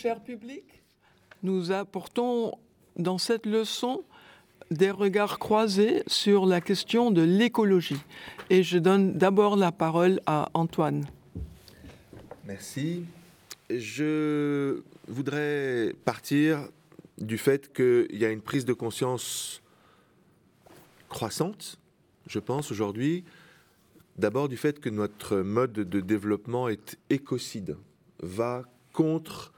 Cher public? Nous apportons dans cette leçon des regards croisés sur la question de l'écologie. Et je donne d'abord la parole à Antoine. Merci. Je voudrais partir du fait qu'il y a une prise de conscience croissante, je pense, aujourd'hui, d'abord du fait que notre mode de développement est écocide, va contre,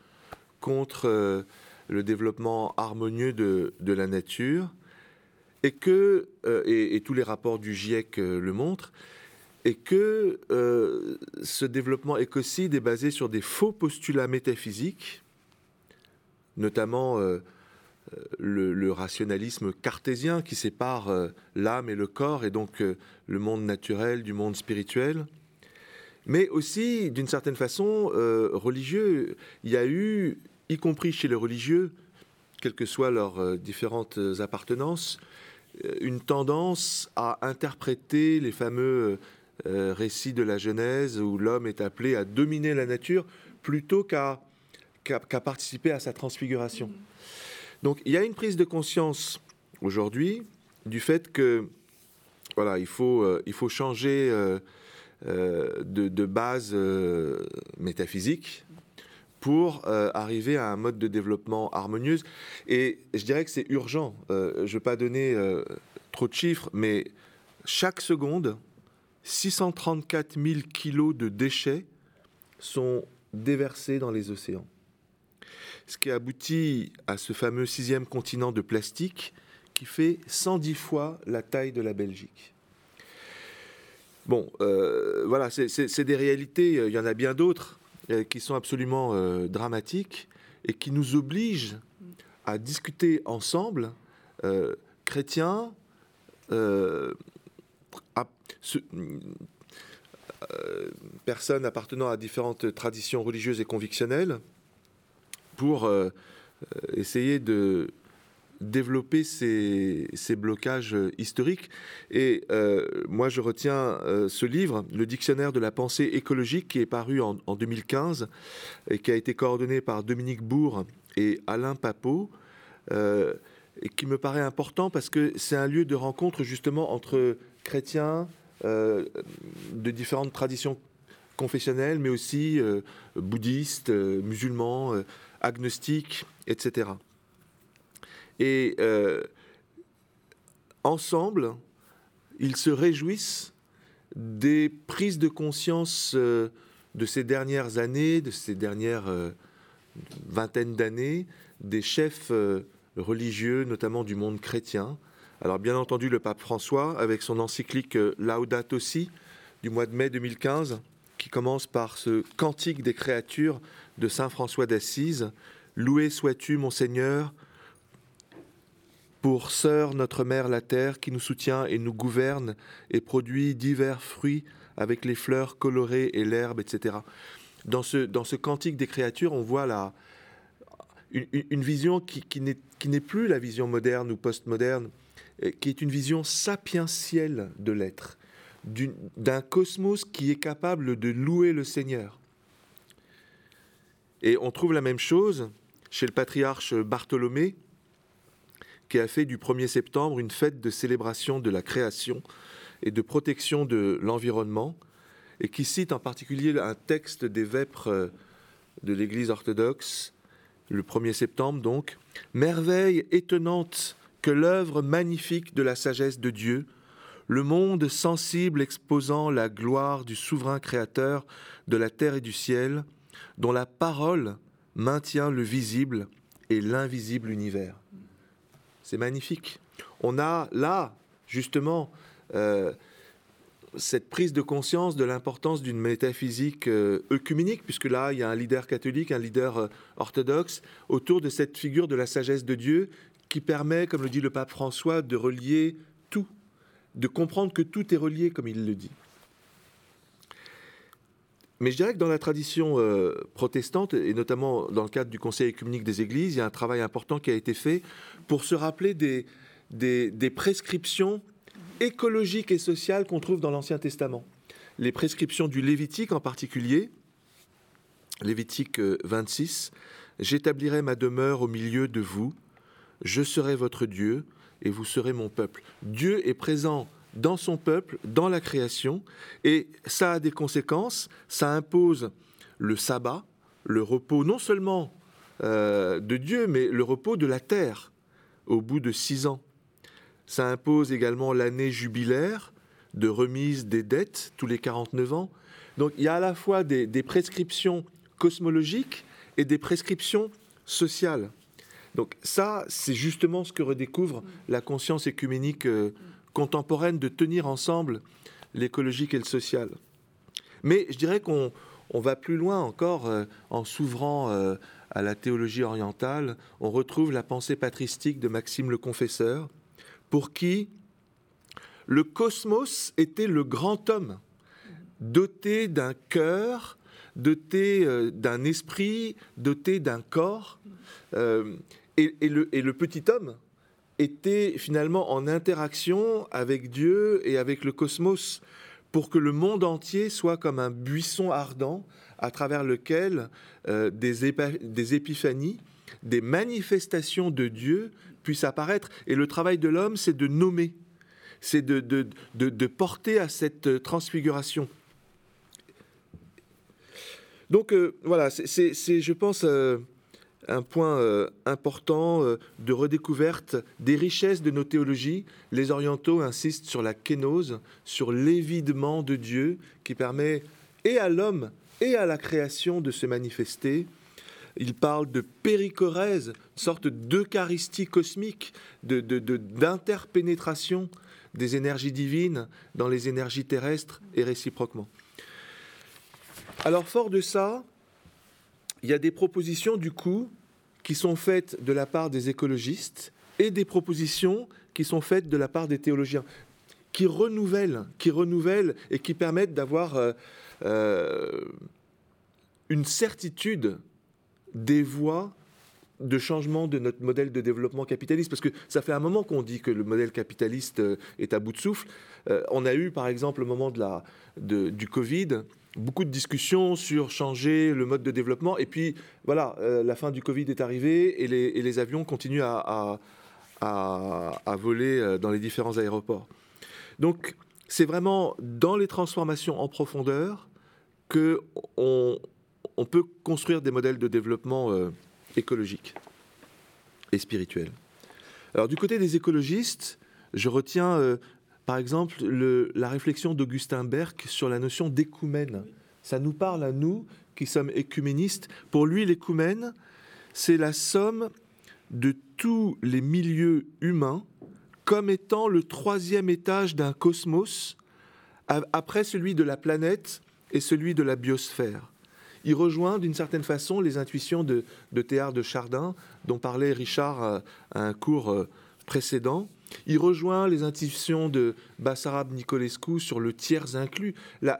contre euh, le développement harmonieux de, la nature, et que, euh, et, tous les rapports du GIEC euh, le montrent, et que ce développement écocide est basé sur des faux postulats métaphysiques, notamment le, rationalisme cartésien qui sépare l'âme et le corps et donc le monde naturel du monde spirituel. Mais aussi, d'une certaine façon, religieux. Il y a eu, y compris chez les religieux, quelles que soient leurs différentes appartenances, une tendance à interpréter les fameux récits de la Genèse où l'homme est appelé à dominer la nature plutôt qu'à participer à sa transfiguration. Donc il y a une prise de conscience aujourd'hui du fait que voilà, il faut, euh, il faut changer euh, euh, de, base métaphysique pour arriver à un mode de développement harmonieux. Et je dirais que c'est urgent. je ne vais pas donner trop de chiffres, mais chaque seconde, 634 000 kilos de déchets sont déversés dans les océans ce qui aboutit à ce fameux sixième continent de plastique qui fait 110 fois la taille de la Belgique. Bon, euh, voilà, c'est des réalités, il y en a bien d'autres euh, qui sont absolument euh, dramatiques et qui nous obligent à discuter ensemble, chrétiens, personnes appartenant à différentes traditions religieuses et convictionnelles, pour euh, euh, essayer de développer ces, blocages historiques. Et euh, moi, je retiens ce livre, le Dictionnaire de la pensée écologique, qui est paru en, 2015 et qui a été coordonné par Dominique Bourg et Alain Papot, et qui me paraît important parce que c'est un lieu de rencontre justement entre chrétiens de différentes traditions confessionnelles, mais aussi bouddhistes, musulmans agnostiques, etc. Et euh, ensemble, ils se réjouissent des prises de conscience euh, de ces dernières années, de ces dernières euh, vingtaines d'années, des chefs religieux, notamment du monde chrétien. Alors bien entendu, le pape François, avec son encyclique Laudato Si du mois de mai 2015, qui commence par ce cantique des créatures de Saint François d'Assise. Loué sois-tu, mon Seigneur, pour sœur notre mère la terre qui nous soutient et nous gouverne et produit divers fruits avec les fleurs colorées et l'herbe, etc. Dans ce, dans ce cantique des créatures, on voit la, une, vision qui, qui n'est plus la vision moderne ou postmoderne, qui est une vision sapientielle de l'être, d'un cosmos qui est capable de louer le Seigneur. Et on trouve la même chose chez le patriarche Bartholomé, qui a fait du 1er septembre une fête de célébration de la création et de protection de l'environnement, et qui cite en particulier un texte des vêpres euh, de l'Église orthodoxe, le 1er septembre donc, Merveille étonnante que l'œuvre magnifique de la sagesse de Dieu, le monde sensible exposant la gloire du souverain créateur de la terre et du ciel, dont la parole maintient le visible et l'invisible univers. C'est magnifique. On a là, justement, euh, cette prise de conscience de l'importance d'une métaphysique euh, œcuménique, puisque là, il y a un leader catholique, un leader euh, orthodoxe, autour de cette figure de la sagesse de Dieu qui permet, comme le dit le pape François, de relier tout, de comprendre que tout est relié, comme il le dit. Mais je dirais que dans la tradition euh, protestante, et notamment dans le cadre du Conseil écuménique des Églises, il y a un travail important qui a été fait pour se rappeler des, des, prescriptions écologiques et sociales qu'on trouve dans l'Ancien Testament. Les prescriptions du Lévitique en particulier, Lévitique 26, j'établirai ma demeure au milieu de vous, je serai votre Dieu et vous serez mon peuple. Dieu est présent dans son peuple, dans la création, et ça a des conséquences, ça impose le sabbat, le repos non seulement euh, de Dieu, mais le repos de la terre au bout de six ans. Ça impose également l'année jubilaire de remise des dettes tous les 49 ans. Donc il y a à la fois des, prescriptions cosmologiques et des prescriptions sociales. Donc ça, c'est justement ce que redécouvre la conscience écuménique euh, contemporaine de tenir ensemble l'écologique et le social. Mais je dirais qu'on va plus loin encore euh, en s'ouvrant euh, à la théologie orientale. On retrouve la pensée patristique de Maxime le Confesseur, pour qui le cosmos était le grand homme, doté d'un cœur, doté euh, d'un esprit, doté d'un corps. et, le, petit homme était finalement en interaction avec Dieu et avec le cosmos pour que le monde entier soit comme un buisson ardent à travers lequel euh, des, des épiphanies, des manifestations de Dieu puissent apparaître. Et le travail de l'homme, c'est de nommer, c'est de, de, porter à cette transfiguration. Donc euh, voilà, c'est, je pense, euh, un point euh, important euh, de redécouverte des richesses de nos théologies. Les orientaux insistent sur la kénose, sur l'évidement de Dieu qui permet et à l'homme et à la création de se manifester. Ils parlent de péricorèse, une sorte d'eucharistie cosmique, d'interpénétration de, des énergies divines dans les énergies terrestres et réciproquement. Alors fort de ça, il y a des propositions du coup qui sont faites de la part des écologistes et des propositions qui sont faites de la part des théologiens, qui renouvellent, qui renouvellent et qui permettent d'avoir euh, euh, une certitude des voies de changement de notre modèle de développement capitaliste, parce que ça fait un moment qu'on dit que le modèle capitaliste euh, est à bout de souffle. on a eu, par exemple, au moment de la, du Covid, beaucoup de discussions sur changer le mode de développement. Et puis, voilà, euh, la fin du Covid est arrivée et les, avions continuent à, voler euh, dans les différents aéroports. Donc, c'est vraiment dans les transformations en profondeur que on, peut construire des modèles de développement euh, écologique et spirituel. Alors, du côté des écologistes, je retiens par exemple, la réflexion d'Augustin Berck sur la notion d'écoumène. Ça nous parle à nous qui sommes écuménistes. Pour lui, l'écoumène, c'est la somme de tous les milieux humains comme étant le troisième étage d'un cosmos après celui de la planète et celui de la biosphère. Il rejoint d'une certaine façon les intuitions de, de Théard de Chardin dont parlait Richard à un cours euh, précédent. Il rejoint les intuitions de Bassarab Nicolescu sur le tiers inclus. Il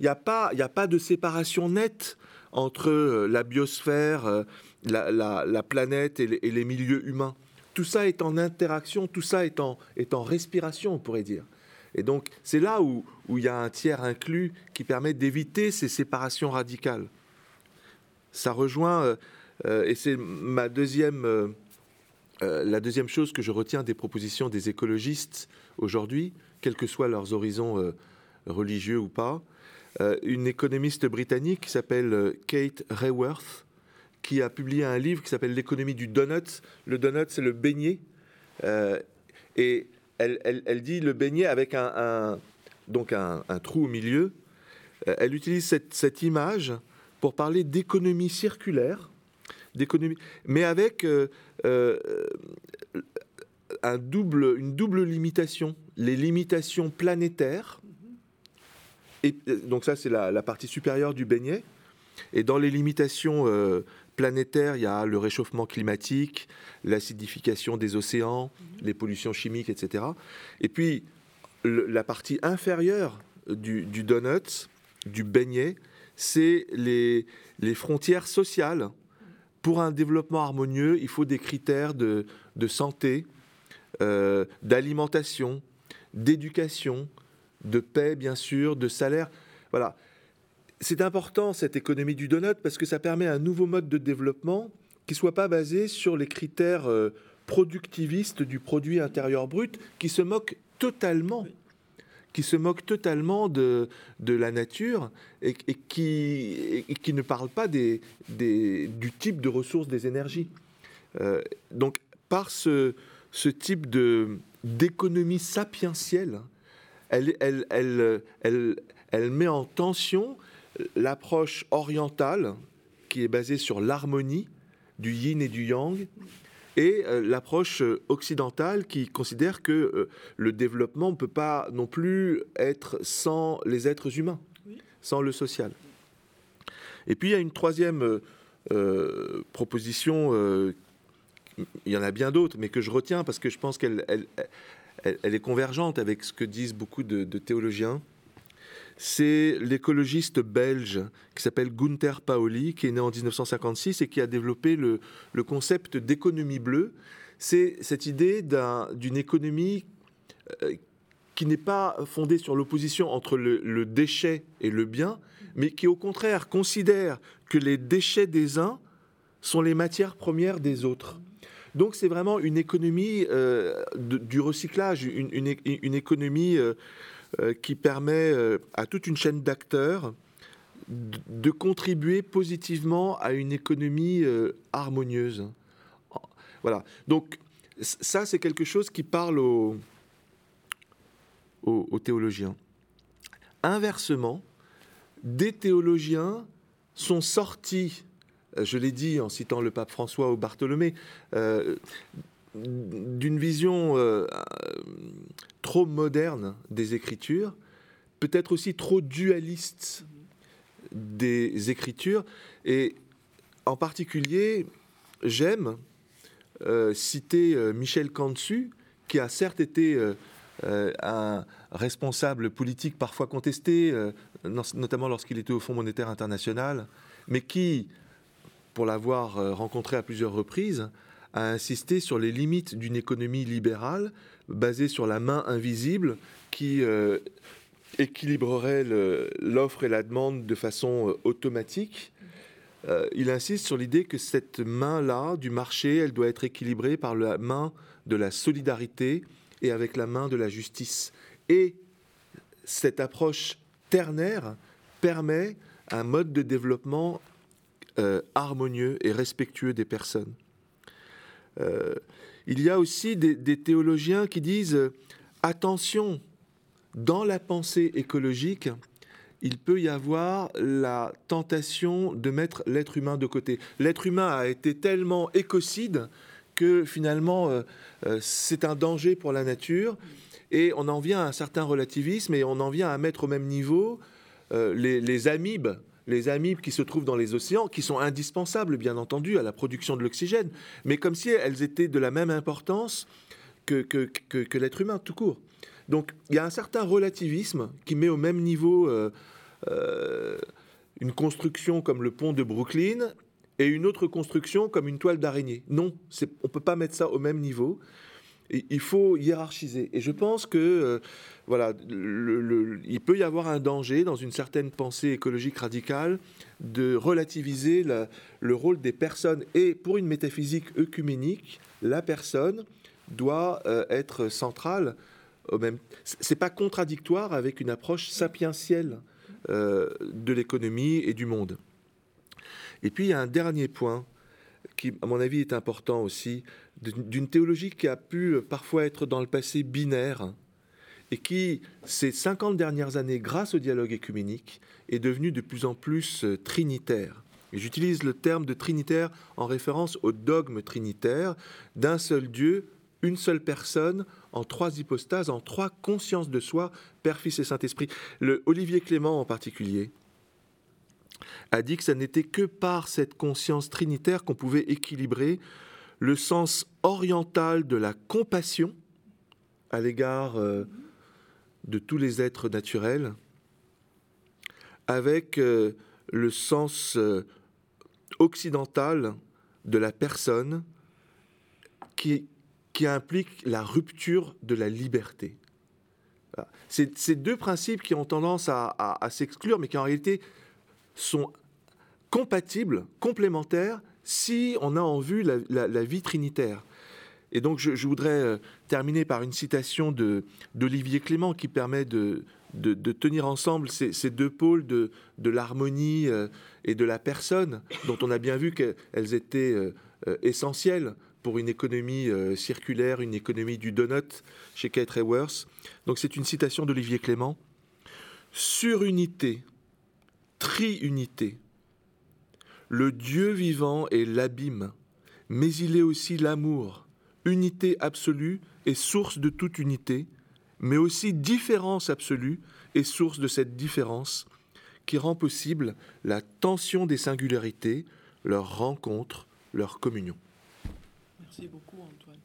n'y a, pas, de séparation nette entre euh, la biosphère, euh, la, planète et les, milieux humains. Tout ça est en interaction, tout ça est en, est en respiration, on pourrait dire. Et donc, c'est là où, il y a un tiers inclus qui permet d'éviter ces séparations radicales. Ça rejoint, euh, et c'est ma deuxième euh, la deuxième chose que je retiens des propositions des écologistes aujourd'hui, quels que soient leurs horizons euh, religieux ou pas, euh, une économiste britannique qui s'appelle Kate Rayworth, qui a publié un livre qui s'appelle L'économie du donut. Le donut, c'est le beignet. et elle, dit le beignet avec un, donc un, trou au milieu. elle utilise cette image pour parler d'économie circulaire d'économie, mais avec euh, euh, une double limitation, les limitations planétaires. Euh, donc ça, c'est la, partie supérieure du beignet. Et dans les limitations planétaires, il y a le réchauffement climatique, l'acidification des océans, les pollutions chimiques, etc. Et puis, la partie inférieure du, donut, du beignet, c'est les frontières sociales pour un développement harmonieux, il faut des critères de, santé, euh, d'alimentation, d'éducation, de paix, bien sûr, de salaire. Voilà. C'est important, cette économie du donut, parce que ça permet un nouveau mode de développement qui ne soit pas basé sur les critères euh, productivistes du produit intérieur brut, qui se moque totalement qui se moque totalement de, de la nature et, qui, qui ne parle pas des, des, du type de ressources des énergies. Euh, donc, par ce, ce type d'économie sapientielle, elle, elle, elle, elle, elle met en tension l'approche orientale qui est basée sur l'harmonie du yin et du yang et euh, l'approche euh, occidentale qui considère que euh, le développement ne peut pas non plus être sans les êtres humains, sans le social. Et puis il y a une troisième proposition, il y en a bien d'autres, mais que je retiens parce que je pense qu'elle elle, elle, est convergente avec ce que disent beaucoup de, de théologiens c'est l'écologiste belge qui s'appelle Gunther Paoli, qui est né en 1956 et qui a développé le, concept d'économie bleue. C'est cette idée d'une économie euh, qui n'est pas fondée sur l'opposition entre le, déchet et le bien, mais qui au contraire considère que les déchets des uns sont les matières premières des autres. Donc c'est vraiment une économie euh, du recyclage, une, économie euh, qui permet euh, à toute une chaîne d'acteurs de contribuer positivement à une économie euh, harmonieuse. Voilà. Donc ça, c'est quelque chose qui parle aux, aux, théologiens. Inversement, des théologiens sont sortis, je l'ai dit en citant le pape François ou Bartholomé, d'une vision euh, trop moderne des Écritures, peut-être aussi trop dualiste des Écritures, et en particulier, j'aime euh, citer euh, Michel Cantu, qui a certes été un responsable politique parfois contesté, notamment lorsqu'il était au Fonds monétaire international, mais qui, pour l'avoir rencontré à plusieurs reprises, a insisté sur les limites d'une économie libérale basée sur la main invisible qui euh, équilibrerait l'offre et la demande de façon euh, automatique. Euh, il insiste sur l'idée que cette main-là du marché, elle doit être équilibrée par la main de la solidarité et avec la main de la justice. Et cette approche ternaire permet un mode de développement harmonieux et respectueux des personnes. Euh, il y a aussi des, théologiens qui disent euh, attention, dans la pensée écologique, il peut y avoir la tentation de mettre l'être humain de côté. L'être humain a été tellement écocide que finalement euh, c'est un danger pour la nature et on en vient à un certain relativisme et on en vient à mettre au même niveau les, les amibes les amibes qui se trouvent dans les océans, qui sont indispensables, bien entendu, à la production de l'oxygène, mais comme si elles étaient de la même importance que, l'être humain, tout court. Donc il y a un certain relativisme qui met au même niveau euh, euh, une construction comme le pont de Brooklyn et une autre construction comme une toile d'araignée. Non, on ne peut pas mettre ça au même niveau. Il faut hiérarchiser. Et je pense que euh, voilà, il peut y avoir un danger dans une certaine pensée écologique radicale de relativiser le rôle des personnes. Et pour une métaphysique œcuménique, la personne doit euh, être centrale. Au même, c'est pas contradictoire avec une approche sapientielle euh, de l'économie et du monde. Et puis il y a un dernier point qui, à mon avis, est important aussi, d'une théologie qui a pu parfois être dans le passé binaire et qui, ces 50 dernières années, grâce au dialogue écuménique, est devenu de plus en plus euh, trinitaire. J'utilise le terme de trinitaire en référence au dogme trinitaire d'un seul Dieu, une seule personne, en trois hypostases, en trois consciences de soi, Père, Fils et Saint-Esprit. Le Olivier Clément en particulier a dit que ce n'était que par cette conscience trinitaire qu'on pouvait équilibrer le sens oriental de la compassion à l'égard euh, de tous les êtres naturels, avec euh, le sens euh, occidental de la personne qui, qui, implique la rupture de la liberté. C'est ces deux principes qui ont tendance à, s'exclure, mais qui en réalité sont compatibles, complémentaires, si on a en vue la, vie trinitaire. Et donc je, voudrais euh, terminer par une citation d'Olivier Clément qui permet de, tenir ensemble ces, deux pôles de, de l'harmonie euh, et de la personne, dont on a bien vu qu'elles étaient euh, essentielles pour une économie circulaire, une économie du donut chez Kate Raworth. Donc c'est une citation d'Olivier Clément. Surunité, triunité, le Dieu vivant est l'abîme, mais il est aussi l'amour, unité absolue et source de toute unité, mais aussi différence absolue et source de cette différence qui rend possible la tension des singularités, leur rencontre, leur communion. Merci beaucoup Antoine.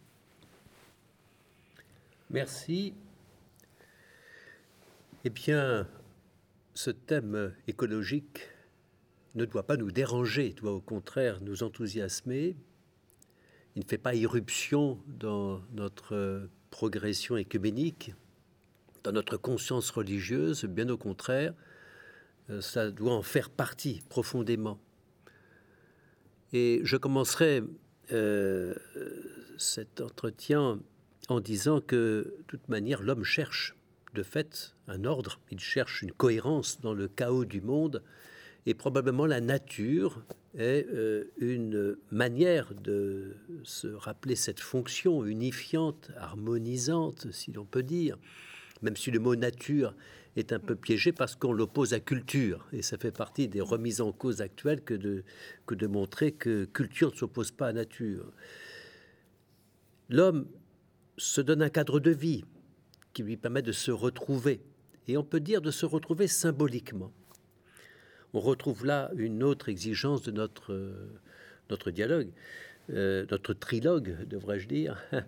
Merci. Eh bien, ce thème écologique ne doit pas nous déranger, doit au contraire nous enthousiasmer. Il ne fait pas irruption dans notre progression écuménique, dans notre conscience religieuse, bien au contraire, ça doit en faire partie profondément. Et je commencerai euh, cet entretien en disant que, de toute manière, l'homme cherche de fait un ordre, il cherche une cohérence dans le chaos du monde, et probablement la nature est euh, une manière de se rappeler cette fonction unifiante, harmonisante, si l'on peut dire, même si le mot nature est un peu piégé parce qu'on l'oppose à culture, et ça fait partie des remises en cause actuelles que de, que de montrer que culture ne s'oppose pas à nature. L'homme se donne un cadre de vie qui lui permet de se retrouver, et on peut dire de se retrouver symboliquement on retrouve là une autre exigence de notre, euh, notre dialogue, euh, notre trilogue, devrais-je dire.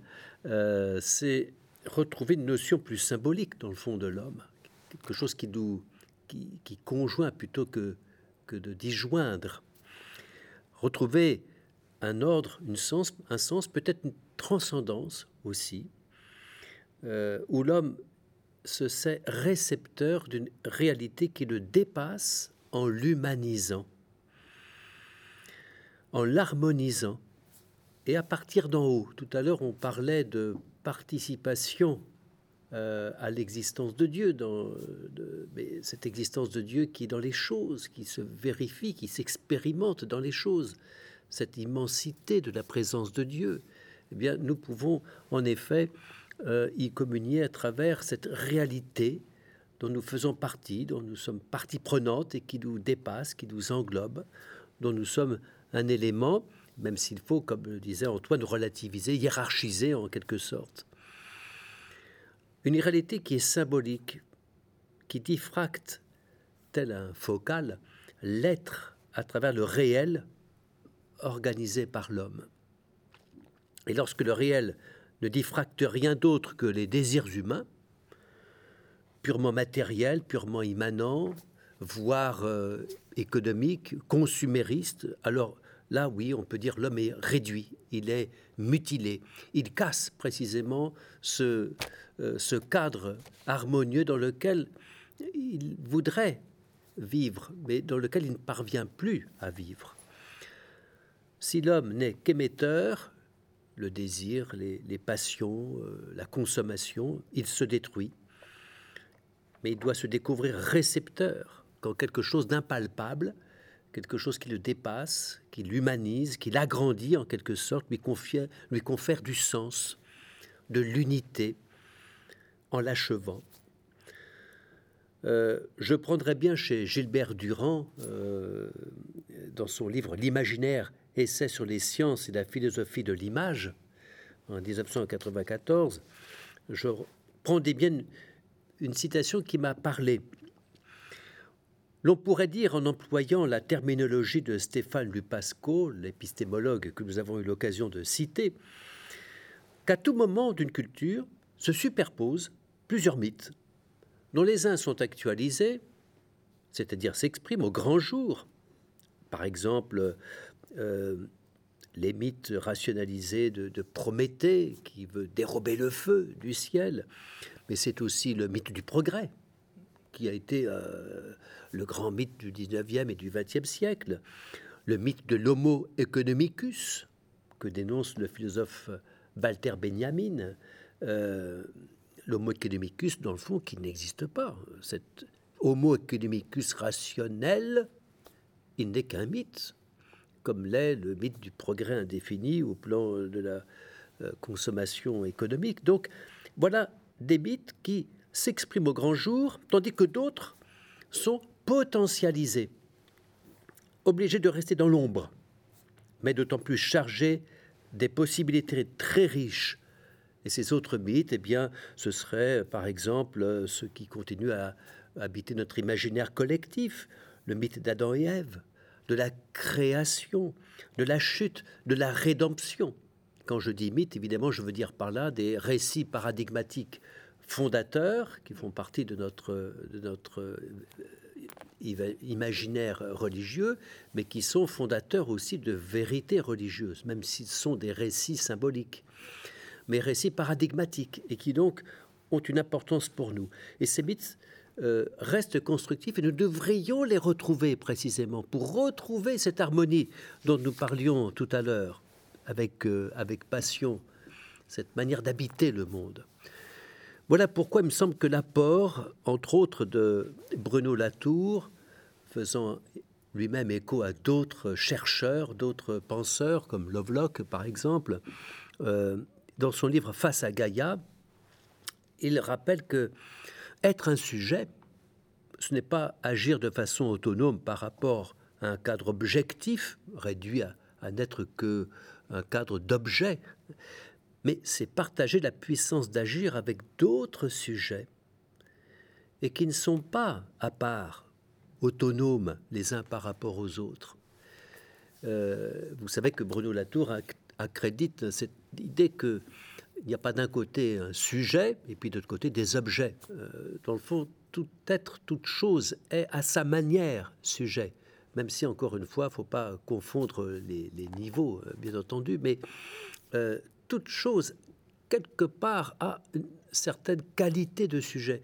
Euh, c'est retrouver une notion plus symbolique dans le fond de l'homme, quelque chose qui nous qui, conjoint plutôt que, que de disjoindre. Retrouver un ordre, une sens, un sens, peut-être une transcendance aussi, où l'homme se sait récepteur d'une réalité qui le dépasse en l'humanisant, en l'harmonisant, et à partir d'en haut. Tout à l'heure, on parlait de participation euh, à l'existence de Dieu, mais cette existence de Dieu qui est dans les choses, qui se vérifie, qui s'expérimente dans les choses, cette immensité de la présence de Dieu. Eh bien, nous pouvons en effet euh, y communier à travers cette réalité dont nous faisons partie, dont nous sommes partie prenante et qui nous dépasse, qui nous englobe, dont nous sommes un élément, même s'il faut, comme le disait Antoine, relativiser, hiérarchiser en quelque sorte. Une réalité qui est symbolique, qui diffracte, tel un focal, l'être à travers le réel organisé par l'homme. Et lorsque le réel ne diffracte rien d'autre que les désirs humains, purement matériel, purement immanent, voire euh, économique, consumériste, alors là, oui, on peut dire l'homme est réduit, il est mutilé. Il casse précisément ce, euh, ce cadre harmonieux dans lequel il voudrait vivre, mais dans lequel il ne parvient plus à vivre. Si l'homme n'est qu'émetteur, le désir, les, passions, euh, la consommation, il se détruit mais il doit se découvrir récepteur quand quelque chose d'impalpable, quelque chose qui le dépasse, qui l'humanise, qui l'agrandit en quelque sorte, lui, lui confère du sens, de l'unité, en l'achevant. Euh, je prendrais bien chez Gilbert Durand, euh, dans son livre L'imaginaire, essai sur les sciences et la philosophie de l'image, en 1994, je prendrais bien une citation qui m'a parlé. L'on pourrait dire, en employant la terminologie de Stéphane Lupasco, l'épistémologue que nous avons eu l'occasion de citer, qu'à tout moment d'une culture se superposent plusieurs mythes, dont les uns sont actualisés, c'est-à-dire s'expriment au grand jour. Par exemple, euh, les mythes rationalisés de, Prométhée, qui veut dérober le feu du ciel, mais c'est aussi le mythe du progrès, qui a été euh, le grand mythe du 19e et du 20e siècle. le mythe de l'homo economicus, que dénonce le philosophe Walter Benjamin, euh, l'homo economicus, dans le fond, qui n'existe pas. Cet homo economicus rationnel, il n'est qu'un mythe, comme l'est le mythe du progrès indéfini au plan de la euh, consommation économique. Donc, voilà des mythes qui s'expriment au grand jour, tandis que d'autres sont potentialisés, obligés de rester dans l'ombre, mais d'autant plus chargés des possibilités très riches. Et ces autres mythes, eh bien, ce serait par exemple ceux qui continuent à habiter notre imaginaire collectif, le mythe d'Adam et Ève, de la création, de la chute, de la rédemption. Quand je dis mythe, évidemment, je veux dire par là des récits paradigmatiques fondateurs qui font partie de notre, euh, imaginaire religieux, mais qui sont fondateurs aussi de vérités religieuses, même s'ils sont des récits symboliques, mais récits paradigmatiques, et qui donc ont une importance pour nous. Et ces mythes euh, restent constructifs, et nous devrions les retrouver précisément pour retrouver cette harmonie dont nous parlions tout à l'heure avec, euh, avec passion, cette manière d'habiter le monde. Voilà pourquoi il me semble que l'apport, entre autres, de Bruno Latour, faisant lui-même écho à d'autres chercheurs, d'autres penseurs, comme Lovelock par exemple, euh, dans son livre Face à Gaïa, il rappelle que être un sujet, ce n'est pas agir de façon autonome par rapport à un cadre objectif, réduit à, n'être que un cadre d'objets, mais c'est partager la puissance d'agir avec d'autres sujets et qui ne sont pas à part, autonomes les uns par rapport aux autres. Euh, vous savez que Bruno Latour accrédite cette idée que il n'y a pas d'un côté un sujet et puis de l'autre côté des objets. Euh, dans le fond, tout être, toute chose est à sa manière sujet. Même si, encore une fois, il ne faut pas confondre les, niveaux, euh, bien entendu, mais toute chose, quelque part, a une certaine qualité de sujet.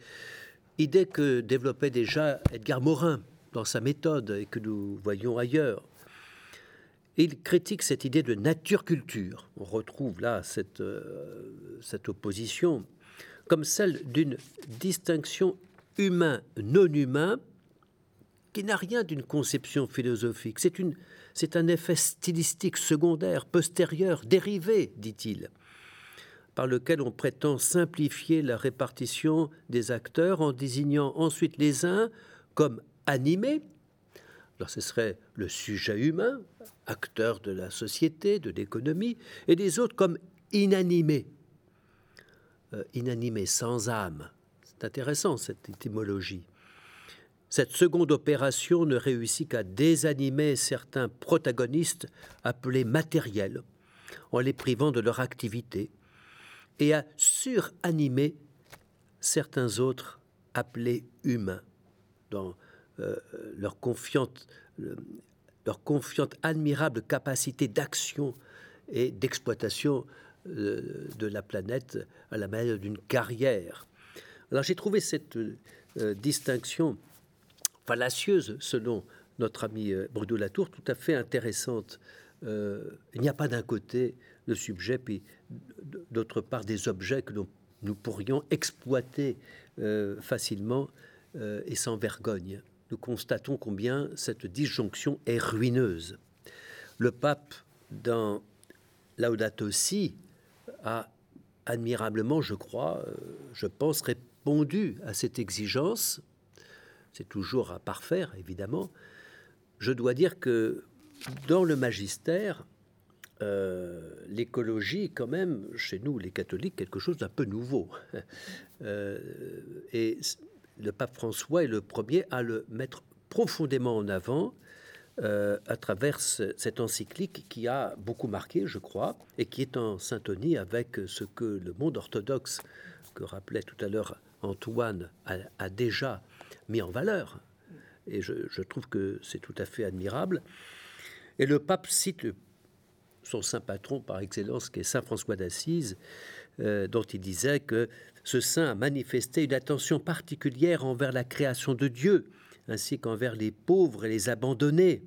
Idée que développait déjà Edgar Morin dans sa méthode et que nous voyons ailleurs. Il critique cette idée de nature-culture. On retrouve là cette, euh, opposition comme celle d'une distinction humain-non humain qui n'a rien d'une conception philosophique. C'est un effet stylistique secondaire, postérieur, dérivé, dit-il, par lequel on prétend simplifier la répartition des acteurs en désignant ensuite les uns comme animés, ce serait le sujet humain, acteur de la société, de l'économie, et les autres comme inanimés, euh, inanimés, sans âme. C'est intéressant cette étymologie. Cette seconde opération ne réussit qu'à désanimer certains protagonistes appelés matériels, en les privant de leur activité, et à suranimer certains autres appelés humains, leur, confiante, leur confiante admirable capacité d'action et d'exploitation euh, de la planète à la manière d'une carrière. Alors j'ai trouvé cette euh, distinction fallacieuse, selon notre ami euh, Bruno Latour, tout à fait intéressante. Euh, il n'y a pas d'un côté le sujet, puis d'autre part des objets que nous, pourrions exploiter euh, facilement et sans vergogne. Nous constatons combien cette disjonction est ruineuse. Le pape, dans Laudato Si, a admirablement, je crois, je pense, répondu à cette exigence c'est toujours à parfaire, évidemment. Je dois dire que dans le magistère, euh, l'écologie, quand même, chez nous, les catholiques, quelque chose d'un peu nouveau. Euh, et le pape François est le premier à le mettre profondément en avant euh, à travers cette encyclique qui a beaucoup marqué, je crois, et qui est en syntonie avec ce que le monde orthodoxe, que rappelait tout à l'heure Antoine, a déjà mis en valeur. Et je, trouve que c'est tout à fait admirable. Et le pape cite son saint patron par excellence, qui est Saint François d'Assise, euh, dont il disait que ce saint a manifesté une attention particulière envers la création de Dieu, ainsi qu'envers les pauvres et les abandonnés.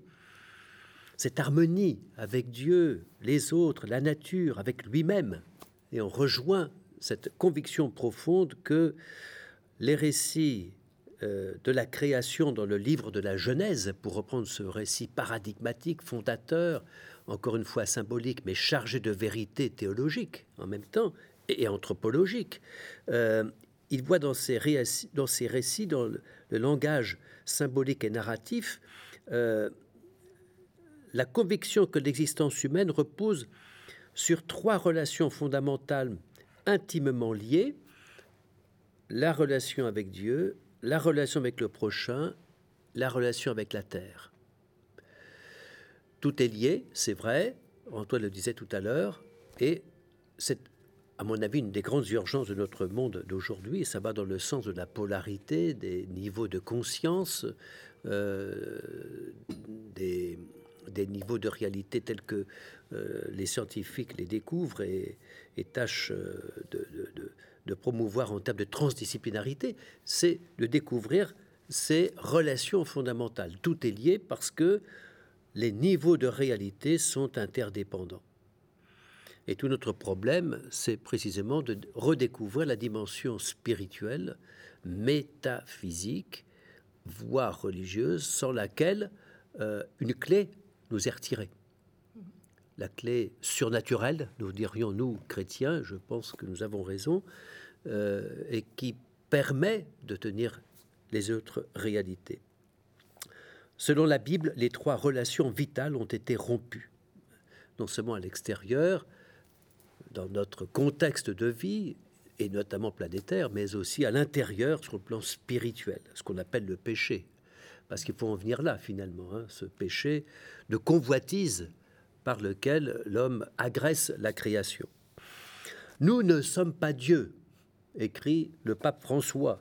cette harmonie avec Dieu, les autres, la nature, avec lui-même. Et on rejoint cette conviction profonde que les récits euh, de la création dans le livre de la Genèse, pour reprendre ce récit paradigmatique, fondateur, encore une fois symbolique, mais chargé de vérité théologique en même temps et, anthropologique, euh, il voit dans récits, dans, ces récits, dans le, langage symbolique et narratif, euh, la conviction que l'existence humaine repose sur trois relations fondamentales intimement liées, la relation avec Dieu, la relation avec le prochain, la relation avec la terre. Tout est lié, c'est vrai, Antoine le disait tout à l'heure, et c'est, à mon avis, une des grandes urgences de notre monde d'aujourd'hui, et ça va dans le sens de la polarité, des niveaux de conscience, euh, des, niveaux de réalité tels que euh, les scientifiques les découvrent et, tâchent euh, de de promouvoir en termes de transdisciplinarité, c'est de découvrir ces relations fondamentales. Tout est lié parce que les niveaux de réalité sont interdépendants. Et tout notre problème, c'est précisément de redécouvrir la dimension spirituelle, métaphysique, voire religieuse, sans laquelle euh, une clé nous est retirée la clé surnaturelle, nous dirions nous chrétiens, je pense que nous avons raison, euh, et qui permet de tenir les autres réalités. Selon la Bible, les trois relations vitales ont été rompues, non seulement à l'extérieur, dans notre contexte de vie, et notamment planétaire, mais aussi à l'intérieur sur le plan spirituel, ce qu'on appelle le péché. Parce qu'il faut en venir là, finalement, hein, ce péché de convoitise par lequel l'homme agresse la création. Nous ne sommes pas Dieu, écrit le pape François.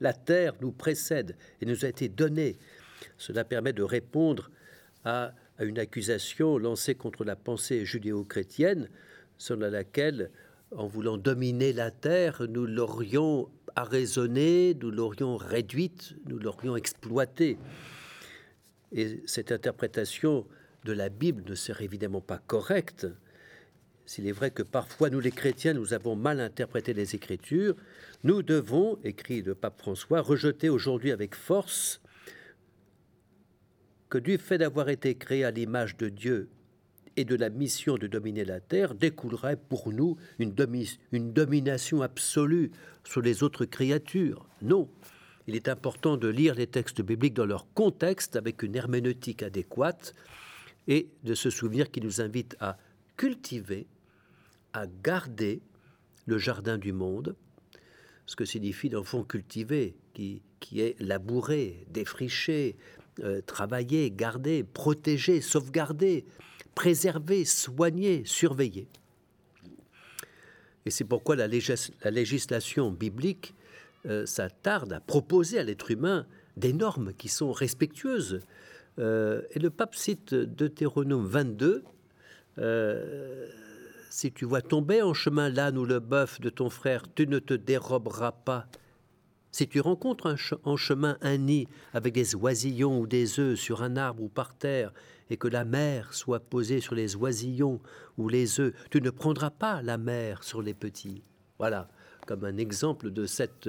la terre nous précède et nous a été donnée. Cela permet de répondre à, une accusation lancée contre la pensée judéo-chrétienne, selon laquelle, en voulant dominer la terre, nous l'aurions arraisonnée, nous l'aurions réduite, nous l'aurions exploitée. Et cette interprétation de la Bible ne serait évidemment pas correcte. S'il est vrai que parfois nous les chrétiens, nous avons mal interprété les Écritures, nous devons, écrit le pape François, rejeter aujourd'hui avec force que du fait d'avoir été créé à l'image de Dieu et de la mission de dominer la terre, découlerait pour nous une, domination absolue sur les autres créatures. Non, il est important de lire les textes bibliques dans leur contexte avec une herméneutique adéquate et de se souvenir qu'il nous invite à cultiver, à garder le jardin du monde, ce que signifie dans le cultiver, qui, qui est labourer, défricher, euh, travailler, garder, protéger, sauvegarder, préserver, soigner, surveiller. Et c'est pourquoi la, législation biblique euh, s'attarde à proposer à l'être humain des normes qui sont respectueuses euh, et le pape cite Deutéronome 22. Euh, si tu vois tomber en chemin l'âne ou le bœuf de ton frère, tu ne te déroberas pas. Si tu rencontres en chemin un nid avec des oisillons ou des œufs sur un arbre ou par terre, et que la mer soit posée sur les oisillons ou les œufs, tu ne prendras pas la mer sur les petits. Voilà, comme un exemple de cette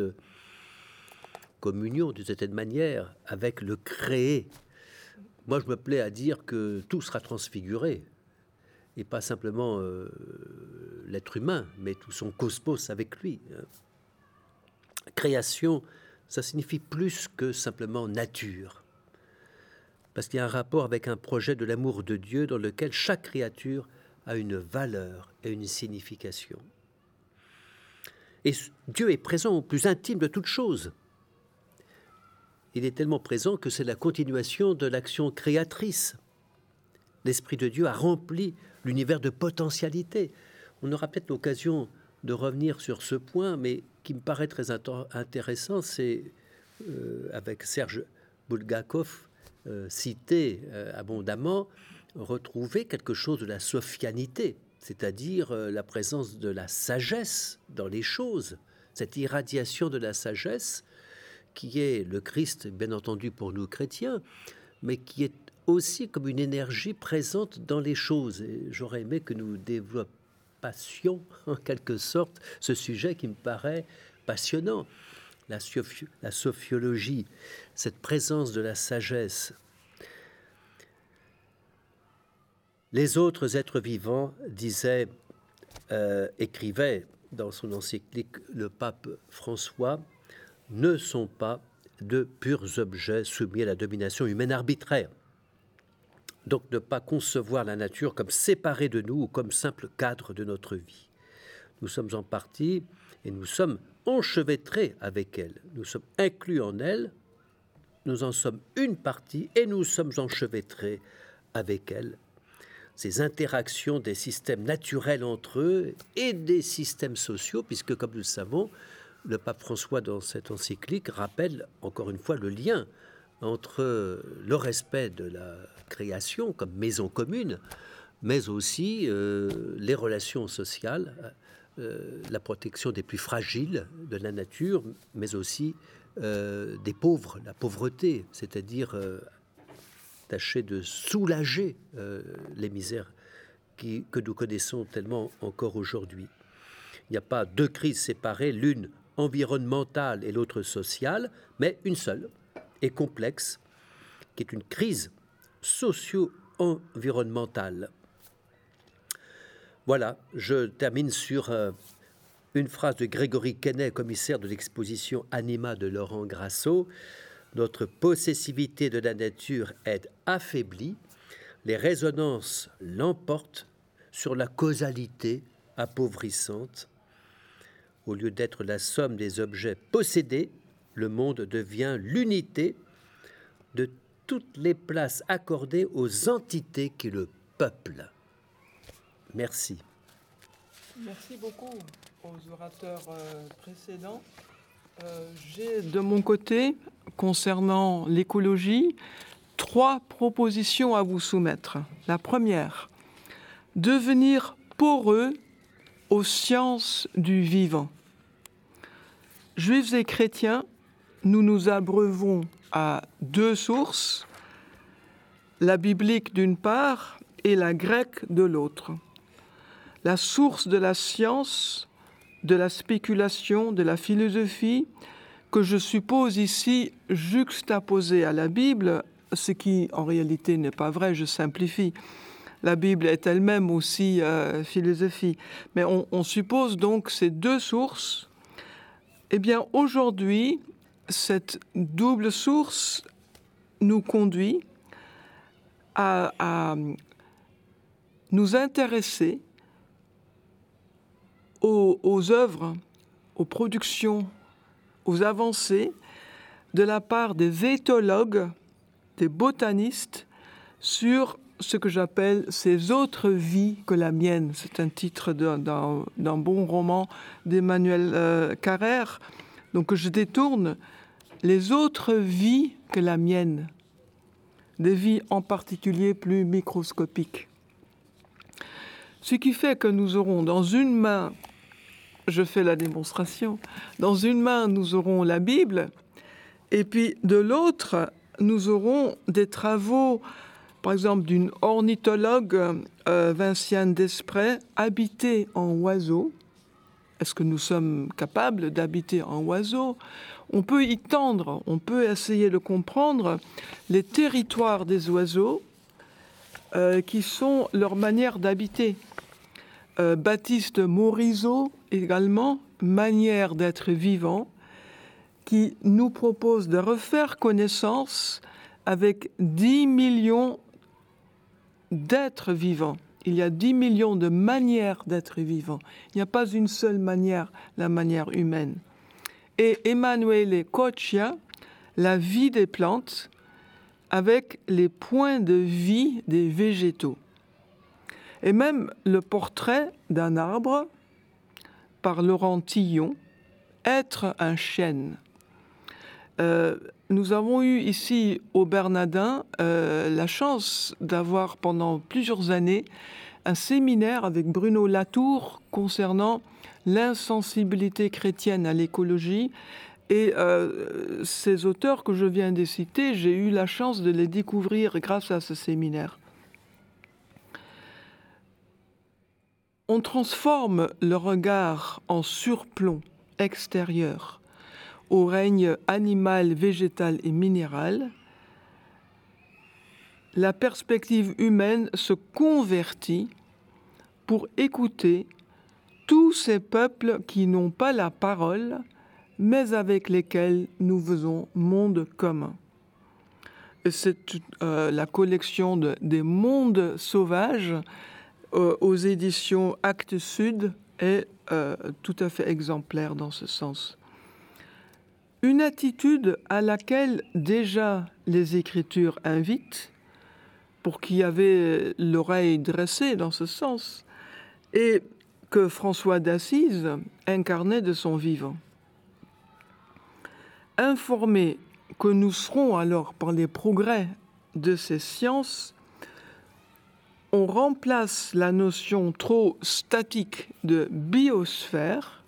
communion, d'une certaine manière, avec le créé moi, je me plais à dire que tout sera transfiguré, et pas simplement euh, l'être humain, mais tout son cosmos avec lui. Hein. Création, ça signifie plus que simplement nature, parce qu'il y a un rapport avec un projet de l'amour de Dieu dans lequel chaque créature a une valeur et une signification. Et Dieu est présent au plus intime de toutes choses il est tellement présent que c'est la continuation de l'action créatrice. L'Esprit de Dieu a rempli l'univers de potentialités. On aura peut-être l'occasion de revenir sur ce point, mais qui me paraît très intéressant, c'est euh, avec Serge Bulgakov, cité euh, abondamment, retrouver quelque chose de la sophianité, c'est-à-dire la présence de la sagesse dans les choses, cette irradiation de la sagesse qui est le Christ, bien entendu pour nous chrétiens, mais qui est aussi comme une énergie présente dans les choses. J'aurais aimé que nous développassions en quelque sorte ce sujet qui me paraît passionnant. La, la sophiologie, cette présence de la sagesse. Les autres êtres vivants, disait, euh, écrivait dans son encyclique le pape François, ne sont pas de purs objets soumis à la domination humaine arbitraire. Donc ne pas concevoir la nature comme séparée de nous ou comme simple cadre de notre vie. Nous sommes en partie et nous sommes enchevêtrés avec elle. Nous sommes inclus en elle, nous en sommes une partie et nous sommes enchevêtrés avec elle. Ces interactions des systèmes naturels entre eux et des systèmes sociaux, puisque comme nous le savons, le pape François, dans cette encyclique, rappelle encore une fois le lien entre le respect de la création comme maison commune, mais aussi euh, les relations sociales, euh, la protection des plus fragiles de la nature, mais aussi euh, des pauvres, la pauvreté, c'est-à-dire tâcher de soulager les misères que nous connaissons tellement encore aujourd'hui. Il n'y a pas deux crises séparées, l'une environnementale et l'autre sociale, mais une seule et complexe, qui est une crise socio-environnementale. Voilà, je termine sur euh, une phrase de Grégory Quenet, commissaire de l'exposition Anima de Laurent Grasso. Notre possessivité de la nature est affaiblie, les résonances l'emportent sur la causalité appauvrissante au lieu d'être la somme des objets possédés, le monde devient l'unité de toutes les places accordées aux entités qui le peuplent. Merci. Merci beaucoup aux orateurs euh, précédents. Euh, j'ai de mon côté, concernant l'écologie, trois propositions à vous soumettre. La première, devenir poreux aux sciences du vivant. Juifs et chrétiens, nous nous abreuvons à deux sources, la biblique d'une part et la grecque de l'autre. La source de la science, de la spéculation, de la philosophie, que je suppose ici juxtaposée à la Bible, ce qui en réalité n'est pas vrai, je simplifie, la Bible est elle-même aussi euh, philosophie. Mais on, suppose donc ces deux sources. Eh bien, aujourd'hui, cette double source nous conduit à, nous intéresser aux, œuvres, aux productions, aux avancées de la part des éthologues, des botanistes sur ce que j'appelle ces autres vies que la mienne. C'est un titre d'un bon roman d'Emmanuel euh, Carrère. Donc je détourne les autres vies que la mienne, des vies en particulier plus microscopiques. Ce qui fait que nous aurons dans une main, je fais la démonstration, dans une main nous aurons la Bible, et puis de l'autre nous aurons des travaux par exemple d'une ornithologue euh, Vinciane Desprez, habiter en oiseau. Est-ce que nous sommes capables d'habiter en oiseau? On peut y tendre, on peut essayer de comprendre les territoires des oiseaux euh, qui sont leur manière d'habiter. Euh, Baptiste Morisot également, manière d'être vivant, qui nous propose de refaire connaissance avec 10 millions d'être vivant. Il y a 10 millions de manières d'être vivant. Il n'y a pas une seule manière, la manière humaine. Et Emanuele Coccia, la vie des plantes, avec les points de vie des végétaux. Et même le portrait d'un arbre par Laurent Tillon, Être un chêne. Euh, nous avons eu ici au Bernardin euh, la chance d'avoir pendant plusieurs années un séminaire avec Bruno Latour concernant l'insensibilité chrétienne à l'écologie Et euh, ces auteurs que je viens de citer, j'ai eu la chance de les découvrir grâce à ce séminaire. On transforme le regard en surplomb extérieur au règne animal, végétal et minéral. La perspective humaine se convertit pour écouter tous ces peuples qui n'ont pas la parole, mais avec lesquels nous faisons monde commun. C'est euh, la collection de, des mondes sauvages euh, aux éditions Actes Sud est euh, tout à fait exemplaire dans ce sens. Une attitude à laquelle déjà les Écritures invitent, pour qui avait l'oreille dressée dans ce sens, et que François d'Assise incarnait de son vivant. Informés que nous serons alors par les progrès de ces sciences, on remplace la notion trop statique de biosphère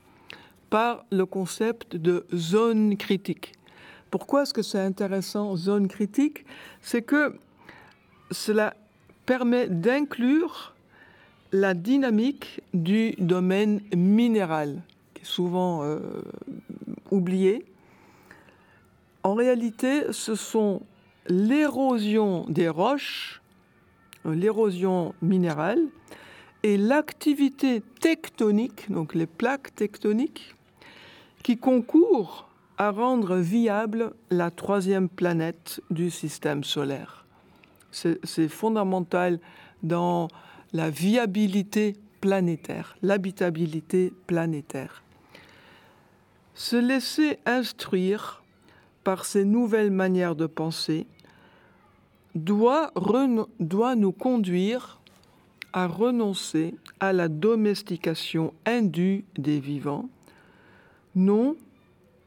par le concept de zone critique. Pourquoi est-ce que c'est intéressant, zone critique? C'est que cela permet d'inclure la dynamique du domaine minéral, qui est souvent euh, oublié. En réalité, ce sont l'érosion des roches, l'érosion minérale, et l'activité tectonique, donc les plaques tectoniques, qui concourent à rendre viable la troisième planète du système solaire. C'est fondamental dans la viabilité planétaire, l'habitabilité planétaire. Se laisser instruire par ces nouvelles manières de penser doit, doit nous conduire à renoncer à la domestication indue des vivants. Non,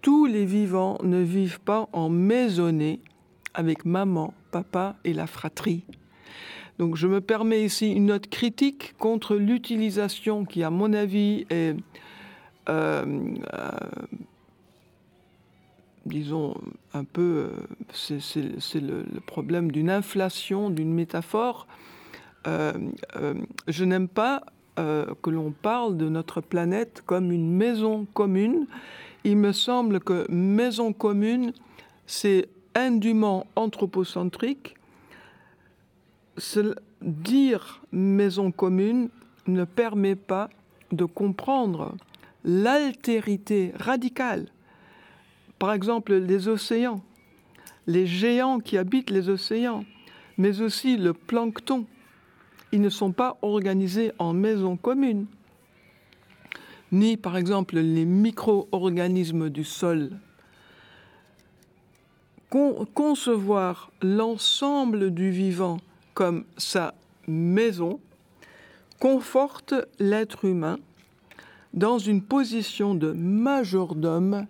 tous les vivants ne vivent pas en maisonnée avec maman, papa et la fratrie. Donc je me permets ici une note critique contre l'utilisation qui, à mon avis, est, euh, euh, disons, un peu, euh, c'est le, problème d'une inflation, d'une métaphore. je n'aime pas que l'on parle de notre planète comme une maison commune. Il me semble que maison commune, c'est indûment anthropocentrique dire maison commune ne permet pas de comprendre l'altérité radicale. Par exemple, les océans, les géants qui habitent les océans, mais aussi le plancton. Ils ne sont pas organisés en maison commune. Ni, par exemple, les micro-organismes du sol. concevoir l'ensemble du vivant comme sa maison conforte l'être humain dans une position de majordome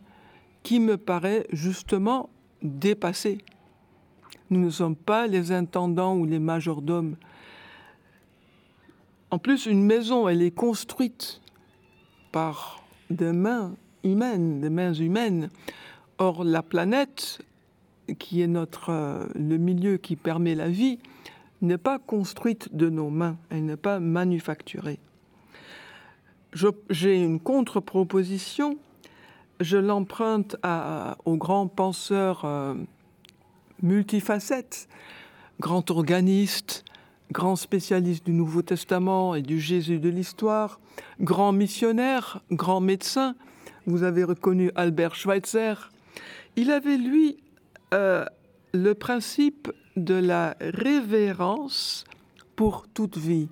qui me paraît justement dépassée. Nous ne sommes pas les intendants ou les majordomes. En plus, une maison, elle est construite par des mains humaines, des mains humaines. Or, la planète, qui est notre, euh, le milieu qui permet la vie, n'est pas construite de nos mains, elle n'est pas manufacturée. J'ai une contre-proposition, je l'emprunte au grand penseur euh, multifacette, grand organiste, grand spécialiste du Nouveau Testament et du Jésus de l'histoire, grand missionnaire, grand médecin. Vous avez reconnu Albert Schweitzer. Il avait, lui, euh, le principe de la révérence pour toute vie.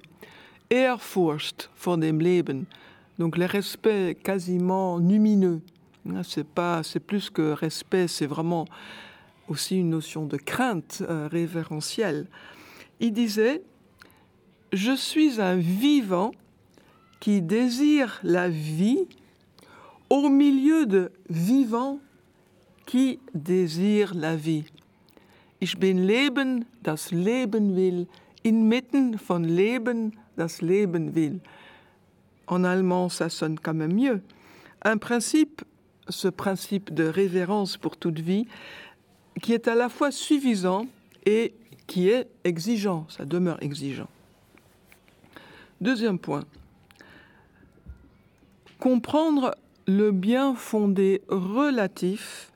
Ehrfurcht vor dem Leben. Donc le respect quasiment lumineux. Hein, c'est pas, c'est plus que respect, c'est vraiment aussi une notion de crainte euh, révérentielle. Il disait Je suis un vivant qui désire la vie au milieu de vivants qui désirent la vie. Ich bin Leben, das Leben will, inmitten von Leben, das Leben will. En allemand, ça sonne quand même mieux. Un principe ce principe de révérence pour toute vie qui est à la fois suffisant et qui est exigeant, ça demeure exigeant. Deuxième point, comprendre le bien fondé relatif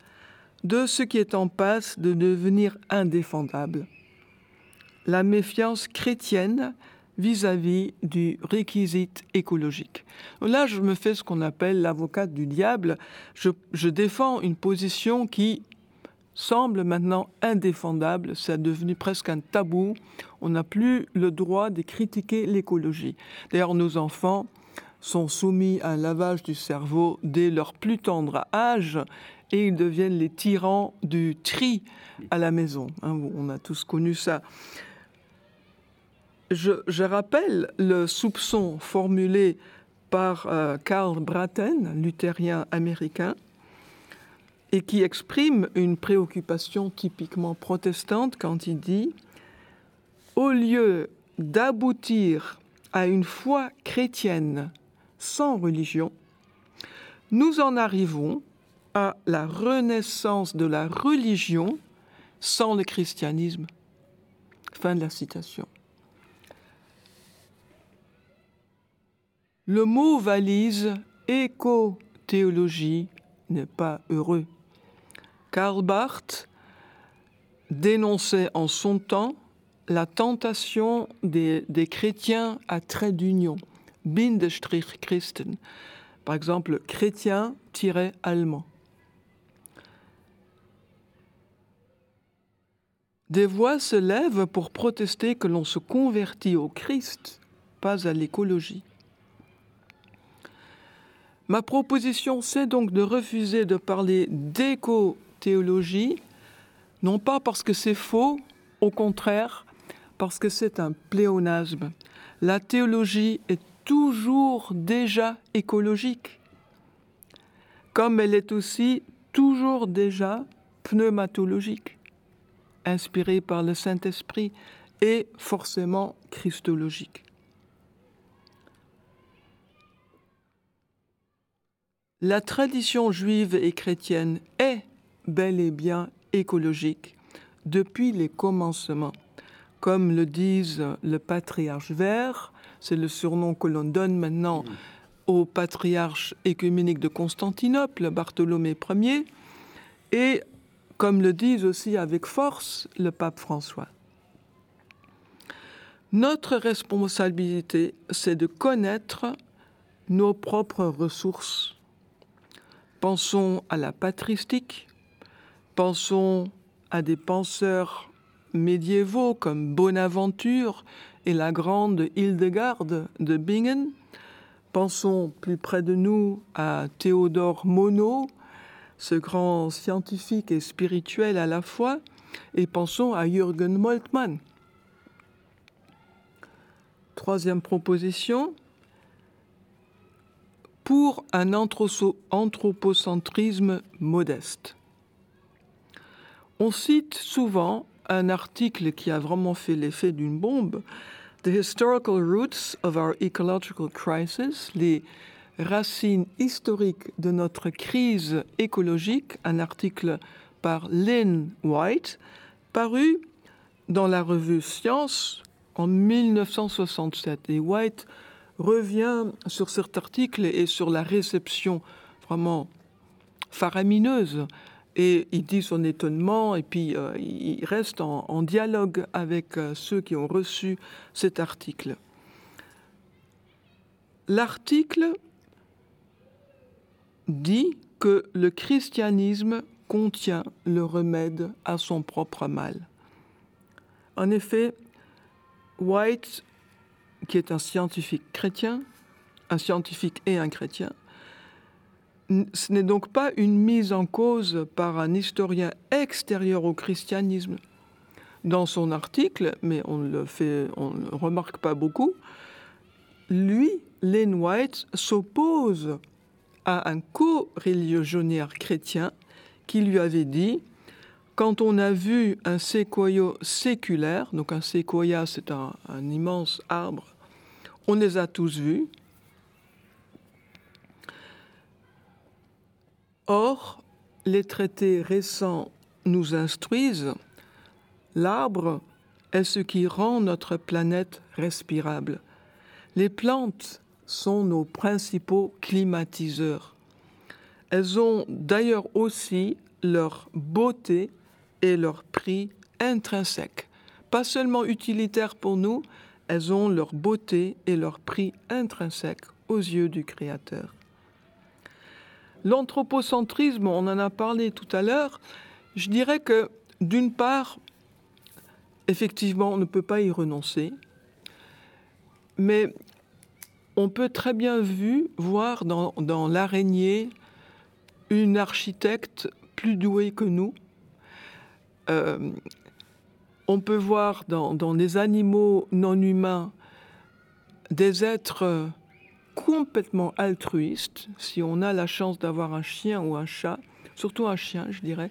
de ce qui est en passe de devenir indéfendable. La méfiance chrétienne vis-à-vis du réquisite écologique. Là, je me fais ce qu'on appelle l'avocate du diable. Je, je, défends une position qui semble maintenant indéfendable. C'est devenu presque un tabou. On n'a plus le droit de critiquer l'écologie. D'ailleurs, nos enfants sont soumis à un lavage du cerveau dès leur plus tendre âge et ils deviennent les tyrans du tri à la maison. Hein, on a tous connu ça. Je, rappelle le soupçon formulé par euh, Karl Braten, luthérien américain, et qui exprime une préoccupation typiquement protestante quand il dit Au lieu d'aboutir à une foi chrétienne sans religion, nous en arrivons à la renaissance de la religion sans le christianisme. Fin de la citation. Le mot valise éco-théologie n'est pas heureux. Karl Barth dénonçait en son temps la tentation des, chrétiens à trait d'union, Bindestrich Christen, par exemple chrétien-allemand. Des voix se lèvent pour protester que l'on se convertit au Christ, pas à l'écologie. Ma proposition, c'est donc de refuser de parler d'éco-théologie, non pas parce que c'est faux, au contraire, parce que c'est un pléonasme. La théologie est toujours déjà écologique, comme elle est aussi toujours déjà pneumatologique, inspirée par le Saint-Esprit et forcément christologique. La tradition juive et chrétienne est bel et bien écologique depuis les commencements. Comme le disent le patriarche vert, c'est le surnom que l'on donne maintenant au patriarche écuménique de Constantinople, Bartholomé Ier, et comme le disent aussi avec force le pape François. Notre responsabilité, c'est de connaître nos propres ressources Pensons à la patristique, pensons à des penseurs médiévaux comme Bonaventure et la grande Hildegarde de Bingen. Pensons plus près de nous à Théodore Monod, ce grand scientifique et spirituel à la fois, et pensons à Jürgen Moltmann. Troisième proposition, pour un anthropocentrisme modeste. On cite souvent un article qui a vraiment fait l'effet d'une bombe, The Historical Roots of Our Ecological Crisis, les racines historiques de notre crise écologique, un article par Lynn White, paru dans la revue Science en 1967. Et White revient sur cet article et sur la réception vraiment faramineuse. Et il dit son étonnement et puis euh, il reste en, dialogue avec euh, ceux qui ont reçu cet article. L'article dit que le christianisme contient le remède à son propre mal. En effet, White qui est un scientifique chrétien, un scientifique et un chrétien. Ce n'est donc pas une mise en cause par un historien extérieur au christianisme. Dans son article, mais on ne le remarque pas beaucoup, lui, Len White, s'oppose à un co-religionnaire chrétien qui lui avait dit quand on a vu un séquoia séculaire, donc un séquoia c'est un immense arbre on les a tous vus. Or, les traités récents nous instruisent, l'arbre est ce qui rend notre planète respirable. Les plantes sont nos principaux climatiseurs. Elles ont d'ailleurs aussi leur beauté et leur prix intrinsèque. Pas seulement utilitaires pour nous, elles ont leur beauté et leur prix intrinsèque aux yeux du Créateur. L'anthropocentrisme, on en a parlé tout à l'heure, je dirais que d'une part, effectivement, on ne peut pas y renoncer, mais on peut très bien vu, voir dans, l'araignée une architecte plus douée que nous. Euh, on peut voir dans, les animaux non humains des êtres complètement altruistes. Si on a la chance d'avoir un chien ou un chat, surtout un chien, je dirais,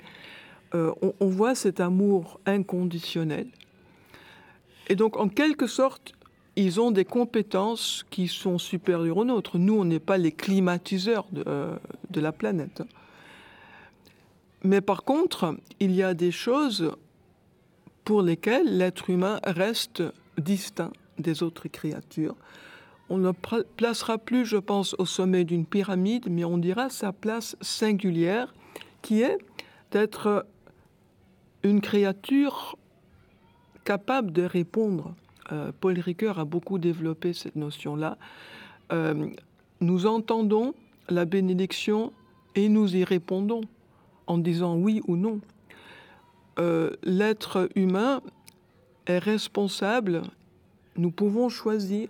euh, on, voit cet amour inconditionnel. Et donc, en quelque sorte, ils ont des compétences qui sont supérieures aux nôtres. Nous, on n'est pas les climatiseurs de, euh, de, la planète. Mais par contre, il y a des choses pour lesquelles l'être humain reste distinct des autres créatures. On ne placera plus, je pense, au sommet d'une pyramide, mais on dira sa place singulière, qui est d'être une créature capable de répondre euh, Paul Ricoeur a beaucoup développé cette notion-là. Euh, nous entendons la bénédiction et nous y répondons en disant oui ou non. Euh, L'être humain est responsable, nous pouvons choisir,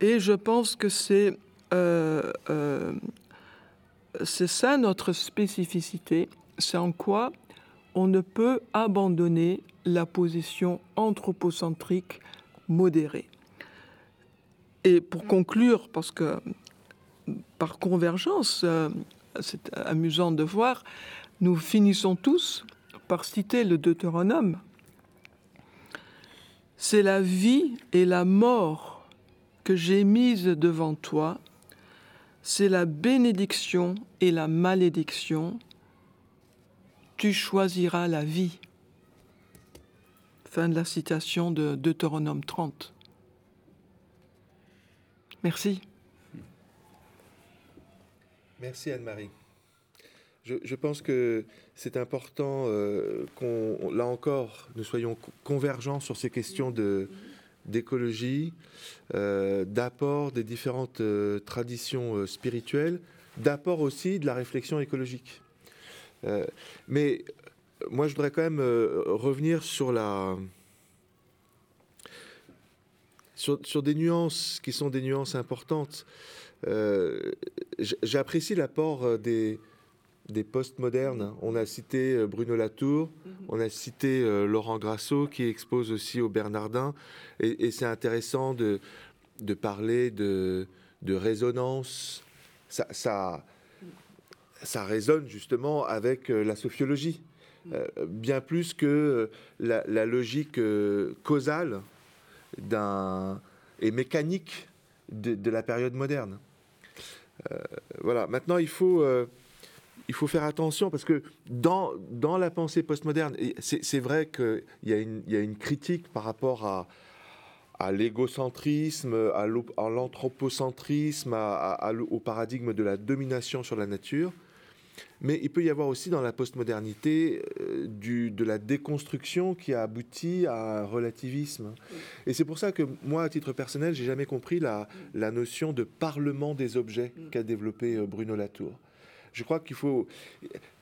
et je pense que c'est euh, euh, c'est ça notre spécificité, c'est en quoi on ne peut abandonner la position anthropocentrique modérée. Et pour conclure, parce que par convergence, c'est amusant de voir, nous finissons tous citer le Deutéronome. C'est la vie et la mort que j'ai mise devant toi, c'est la bénédiction et la malédiction. Tu choisiras la vie. Fin de la citation de Deutéronome 30. Merci. Merci Anne-Marie. Je, pense que c'est important euh, qu'on, là encore, nous soyons convergents sur ces questions de, d'écologie, euh, d'apport des différentes euh, traditions euh, spirituelles, d'apport aussi de la réflexion écologique. Mais moi, je voudrais quand même revenir sur la sur, des nuances qui sont des nuances importantes. J'apprécie l'apport des, des postmodernes. On a cité Bruno Latour, on a cité Laurent Grasso qui expose aussi au Bernardin. Et, et c'est intéressant de, de parler de, de résonance. Ça, ça, ça résonne justement avec la sophiologie. Euh, bien plus que euh, la, la logique euh, causale et mécanique de, de, la période moderne. Euh, voilà. Maintenant, il faut euh, il faut faire attention parce que dans dans la pensée postmoderne, c'est vrai qu'il y a une y a une critique par rapport à à l'égocentrisme, à l'anthropocentrisme, au paradigme de la domination sur la nature. Mais il peut y avoir aussi dans la postmodernité euh, de la déconstruction qui a abouti à un relativisme. Et c'est pour ça que moi, à titre personnel, j'ai jamais compris la, la, notion de parlement des objets qu'a développé euh, Bruno Latour. Je crois qu'il faut,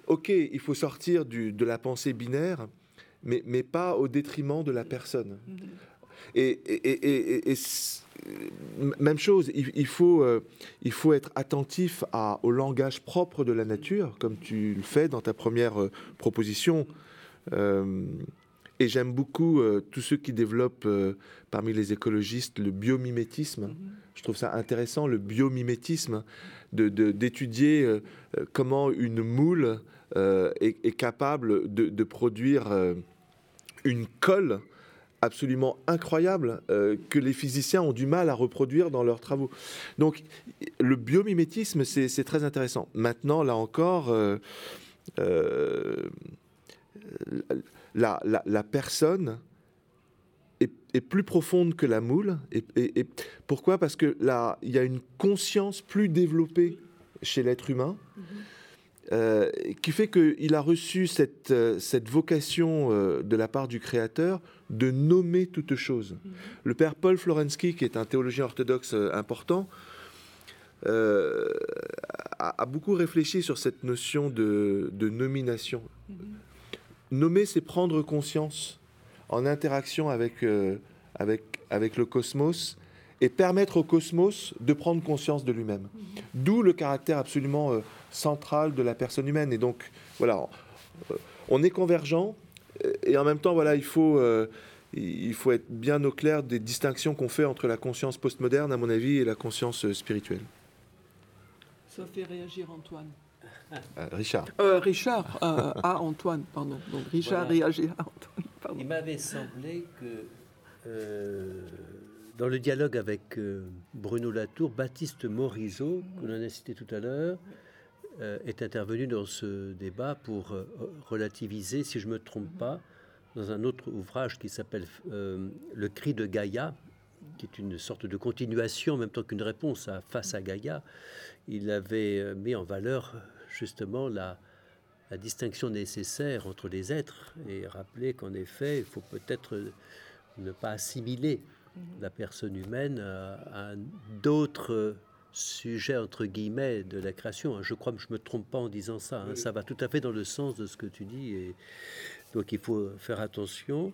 ok, il faut sortir de la pensée binaire, mais, mais pas au détriment de la personne. Et, et, et, même chose, il, faut, euh, il faut être attentif à, au langage propre de la nature, comme tu le fais dans ta première euh, proposition. Euh, et j'aime beaucoup tous ceux qui développent parmi les écologistes le biomimétisme. Je trouve ça intéressant, le biomimétisme, d'étudier de, de, euh, comment une moule est, est, capable de, produire une colle absolument incroyables euh, que les physiciens ont du mal à reproduire dans leurs travaux. Donc le biomimétisme, c'est très intéressant. Maintenant, là encore, euh, euh, la, la, personne est, plus profonde que la moule. Et, pourquoi? Parce que là, il y a une conscience plus développée chez l'être humain. Mm-hmm. Euh, qui fait qu'il a reçu cette, euh, cette vocation euh, de la part du Créateur de nommer toute chose. Mm-hmm. Le père Paul Florensky, qui est un théologien orthodoxe important, a, beaucoup réfléchi sur cette notion de, de nomination. Mm-hmm. Nommer, c'est prendre conscience en interaction avec, avec, avec le cosmos et permettre au cosmos de prendre conscience de lui-même. Mm-hmm. D'où le caractère absolument centrale de la personne humaine. Et donc, voilà, euh, on est convergent et en même temps, voilà, il faut, euh, il faut être bien au clair des distinctions qu'on fait entre la conscience postmoderne, à mon avis, et la conscience euh, spirituelle. Ça fait réagir Antoine. Richard. Richard, à Antoine, pardon. Donc Richard réagit à Antoine. Il m'avait semblé que dans le dialogue avec Bruno Latour, Baptiste Morisot, que l'on a cité tout à l'heure, euh, est intervenu dans ce débat pour euh, relativiser, si je ne me trompe pas, dans un autre ouvrage qui s'appelle euh, Le cri de Gaïa, qui est une sorte de continuation en même temps qu'une réponse à Face à Gaïa. Il avait mis en valeur justement la, la distinction nécessaire entre les êtres et rappelé qu'en effet, il faut peut-être ne pas assimiler la personne humaine à, à d'autres sujet entre guillemets de la création. Je crois que je me trompe pas en disant ça. Hein. Ça va tout à fait dans le sens de ce que tu dis et donc il faut faire attention.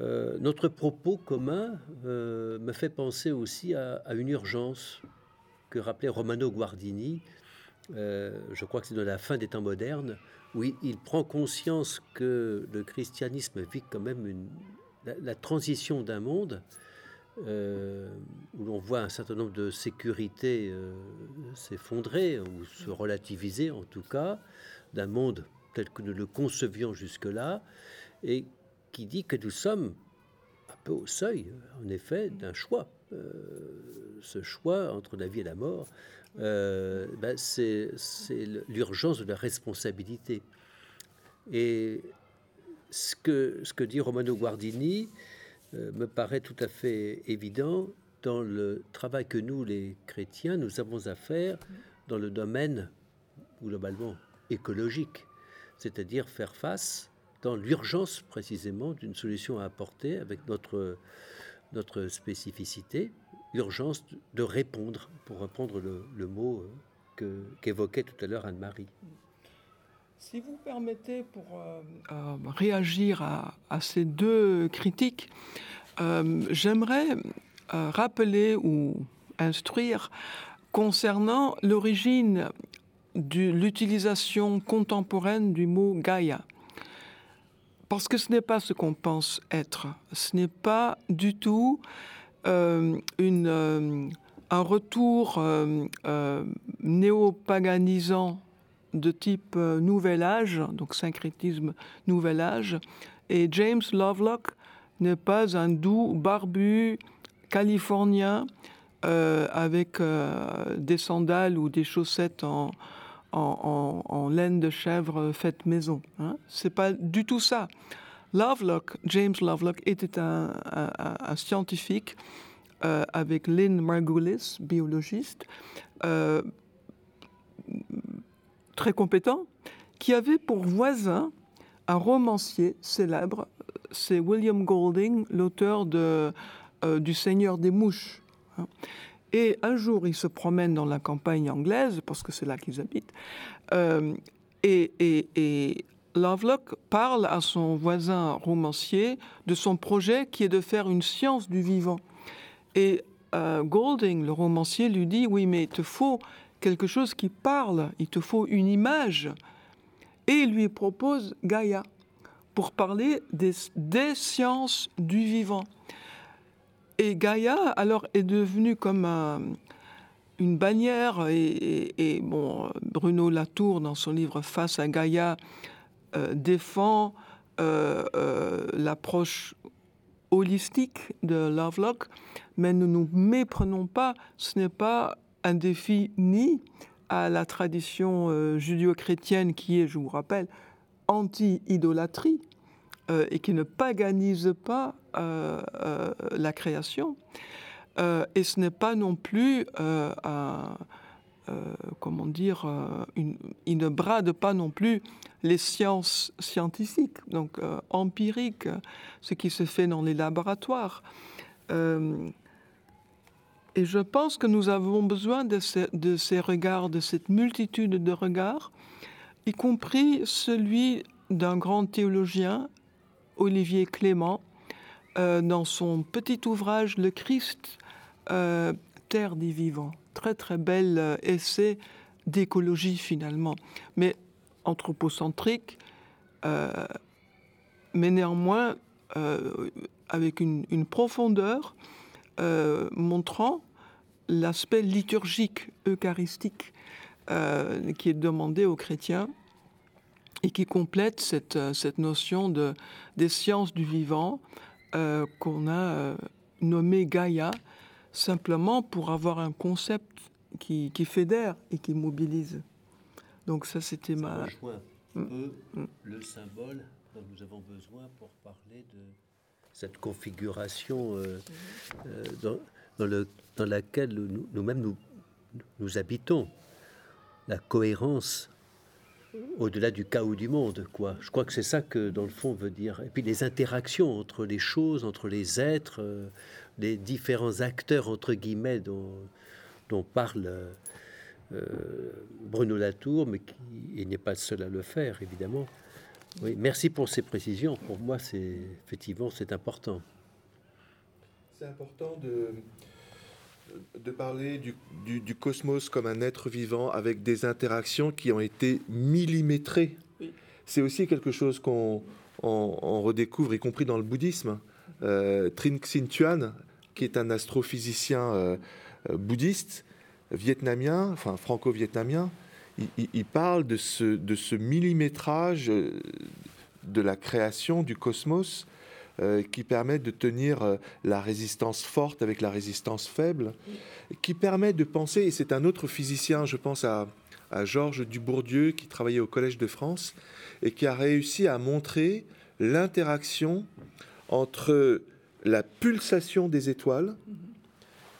Euh, notre propos commun euh, me fait penser aussi à, une urgence que rappelait Romano Guardini. Euh, je crois que c'est de la fin des temps modernes où il, prend conscience que le christianisme vit quand même la transition d'un monde euh, où l'on voit un certain nombre de sécurités euh, s'effondrer ou se relativiser en tout cas, d'un monde tel que nous le concevions jusque-là, et qui dit que nous sommes un peu au seuil, en effet, d'un choix. Ce choix entre la vie et la mort, ben c'est l'urgence de la responsabilité. Et ce que, dit Romano Guardini, euh, me paraît tout à fait évident dans le travail que nous, les chrétiens, nous avons à faire dans le domaine globalement écologique, c'est-à-dire faire face dans l'urgence précisément d'une solution à apporter avec notre spécificité, urgence de répondre, pour reprendre le, mot euh, qu'évoquait tout à l'heure Anne-Marie. Si vous permettez, pour euh, euh, réagir à, ces deux critiques, euh, j'aimerais rappeler ou instruire concernant l'origine de l'utilisation contemporaine du mot Gaïa. Parce que ce n'est pas ce qu'on pense être. Ce n'est pas du tout une, un retour néopaganisant de type euh, Nouvel Âge, donc syncrétisme Nouvel Âge, et James Lovelock n'est pas un doux barbu californien euh, avec euh, des sandales ou des chaussettes en, en, laine de chèvre faite maison. Hein. C'est pas du tout ça. Lovelock, James Lovelock, était un, scientifique avec Lynn Margulis, biologiste, très compétent, qui avait pour voisin un romancier célèbre, c'est William Golding, l'auteur de, euh, du Seigneur des mouches. Hein. Et un jour, il se promène dans la campagne anglaise, parce que c'est là qu'ils habitent, euh, et, et, Lovelock parle à son voisin romancier de son projet qui est de faire une science du vivant. Et euh, Golding, le romancier, lui dit, oui, mais il te faut quelque chose qui parle, il te faut une image. Et il lui propose Gaïa pour parler des, sciences du vivant. Et Gaïa, alors, est devenue comme une bannière, et, bon, Bruno Latour, dans son livre Face à Gaïa, euh, défend euh, euh, l'approche holistique de Lovelock, mais ne nous méprenons pas, ce n'est pas un défi ni à la tradition euh, judéo-chrétienne qui est, je vous rappelle, anti-idolâtrie euh, et qui ne paganise pas euh, la création. et ce n'est pas non plus un, comment dire, une, il ne brade pas non plus les sciences scientifiques, donc empiriques, ce qui se fait dans les laboratoires. Et je pense que nous avons besoin de, ces regards, de cette multitude de regards, y compris celui d'un grand théologien, Olivier Clément, euh, dans son petit ouvrage Le Christ, euh, Terre des vivants. Très très bel euh, essai d'écologie finalement, mais anthropocentrique, mais néanmoins avec une profondeur euh, montrant l'aspect liturgique, eucharistique, euh, qui est demandé aux chrétiens et qui complète cette, euh, notion de, des sciences du vivant qu'on a nommé Gaïa, simplement pour avoir un concept qui, qui fédère et qui mobilise. Donc ça, c'était ma... Mm. Mm. le symbole dont nous avons besoin pour parler de cette configuration euh, euh, dans, le, dans, laquelle nous-mêmes nous, nous, habitons, la cohérence au-delà du chaos du monde, quoi. Je crois que c'est ça que, dans le fond, veut dire. Et puis les interactions entre les choses, entre les êtres, euh, les différents acteurs, entre guillemets, dont, parle Bruno Latour, mais qui n'est pas le seul à le faire, évidemment. Merci pour ces précisions. Pour moi, c'est effectivement c'est important. C'est important de, de parler du, du, cosmos comme un être vivant avec des interactions qui ont été millimétrées. C'est aussi quelque chose qu'on on, redécouvre, y compris dans le bouddhisme. Euh, Trin Xin Tuan, qui est un astrophysicien euh, bouddhiste vietnamien, enfin franco-vietnamien, il, parle de ce, de ce millimétrage euh, de la création du cosmos euh, qui permet de tenir euh, la résistance forte avec la résistance faible, qui permet de penser, et c'est un autre physicien, je pense à, à Georges Dubourdieu, qui travaillait au Collège de France, et qui a réussi à montrer l'interaction entre la pulsation des étoiles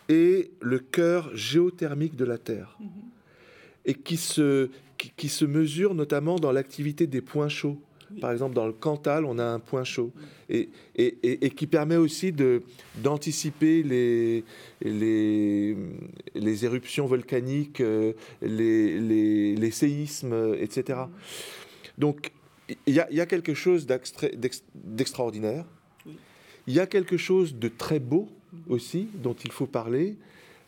et le cœur géothermique de la Terre et qui se, qui, se mesure notamment dans l'activité des points chauds. Par exemple, dans le Cantal, on a un point chaud et, et, et, qui permet aussi d'anticiper les, les, les, éruptions volcaniques, euh, les, les, les séismes, etc. Donc, il y, y, a quelque chose d'extraordinaire. Il y a quelque chose de très beau aussi dont il faut parler.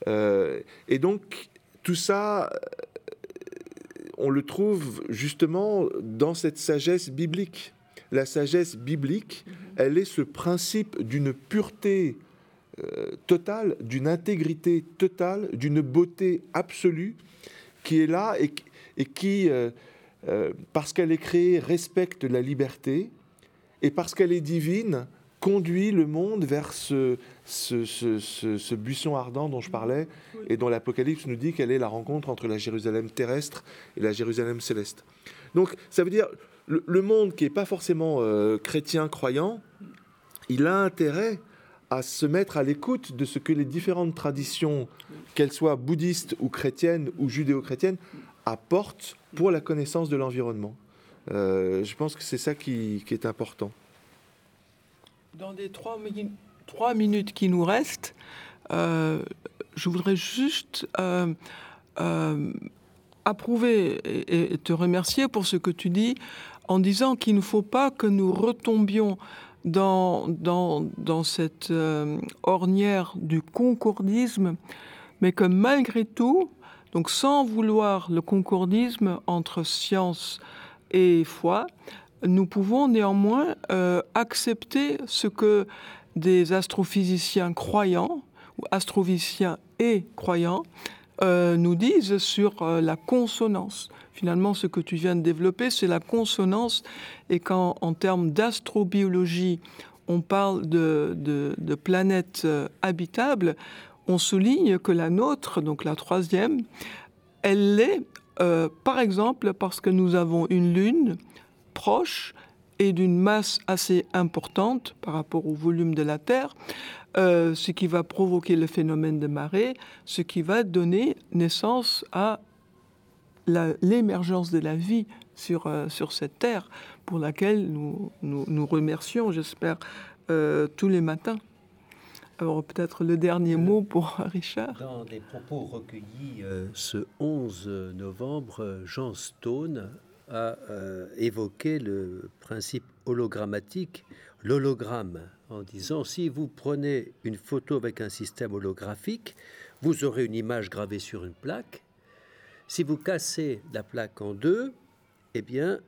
Euh, et donc, tout ça on le trouve justement dans cette sagesse biblique. La sagesse biblique, mhm. elle est ce principe d'une pureté euh, totale, d'une intégrité totale, d'une beauté absolue qui est là et, qui, euh, euh, parce qu'elle est créée, respecte la liberté et parce qu'elle est divine, conduit le monde vers ce, buisson ardent dont je parlais et dont l'Apocalypse nous dit qu'elle est la rencontre entre la Jérusalem terrestre et la Jérusalem céleste. Donc ça veut dire le, monde qui n'est pas forcément euh, chrétien, croyant, il a intérêt à se mettre à l'écoute de ce que les différentes traditions, qu'elles soient bouddhistes ou chrétiennes ou judéo-chrétiennes, apportent pour la connaissance de l'environnement. Euh, je pense que c'est ça qui est important. Dans les trois, minutes qui nous restent, euh, je voudrais juste euh, euh, approuver et, te remercier pour ce que tu dis en disant qu'il ne faut pas que nous retombions dans, dans, dans cette ornière du concordisme, mais que malgré tout, donc sans vouloir le concordisme entre science et foi, nous pouvons néanmoins euh, accepter ce que des astrophysiciens croyants, ou astrophysiciens et croyants, euh, nous disent sur euh, la consonance. Finalement, ce que tu viens de développer, c'est la consonance, et quand en termes d'astrobiologie, on parle de, planètes habitables, on souligne que la nôtre, donc la troisième, elle l'est, par exemple, parce que nous avons une Lune proche et d'une masse assez importante par rapport au volume de la Terre, euh, ce qui va provoquer le phénomène de marée, ce qui va donner naissance à l'émergence de la vie sur, euh, sur cette terre, pour laquelle nous, nous, remercions, j'espère, euh, tous les matins. Alors peut-être le dernier mot pour Richard. Dans des propos recueillis ce 11 novembre, Jean Stone a évoqué le principe hologrammatique, l'hologramme, en disant si vous prenez une photo avec un système holographique, vous aurez une image gravée sur une plaque. Si vous cassez la plaque en deux, eh bien,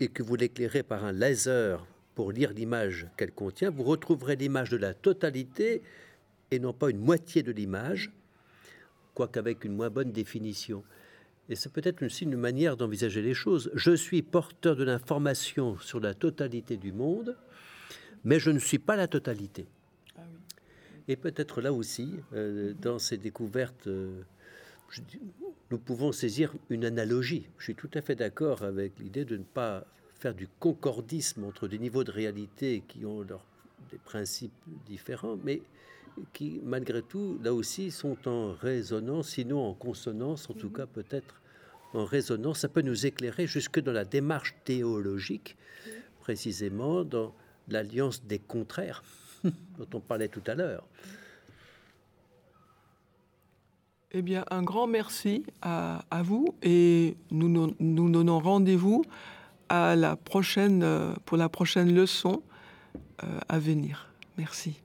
et que vous l'éclairez par un laser pour lire l'image qu'elle contient, vous retrouverez l'image de la totalité et non pas une moitié de l'image, quoique avec une moins bonne définition. Et c'est peut-être aussi une manière d'envisager les choses. Je suis porteur de l'information sur la totalité du monde, mais je ne suis pas la totalité. Ah Et peut-être là aussi, euh, dans ces découvertes, euh, nous pouvons saisir une analogie. Je suis tout à fait d'accord avec l'idée de ne pas faire du concordisme entre des niveaux de réalité qui ont leurs des principes différents, mais qui, malgré tout, là aussi, sont en résonance, sinon en consonance, en tout cas peut-être en résonance. Ça peut nous éclairer jusque dans la démarche théologique, précisément dans l'alliance des contraires dont on parlait tout à l'heure. Eh bien, un grand merci à, vous et nous nous, donnons rendez-vous à la prochaine, pour la prochaine leçon euh, à venir. Merci.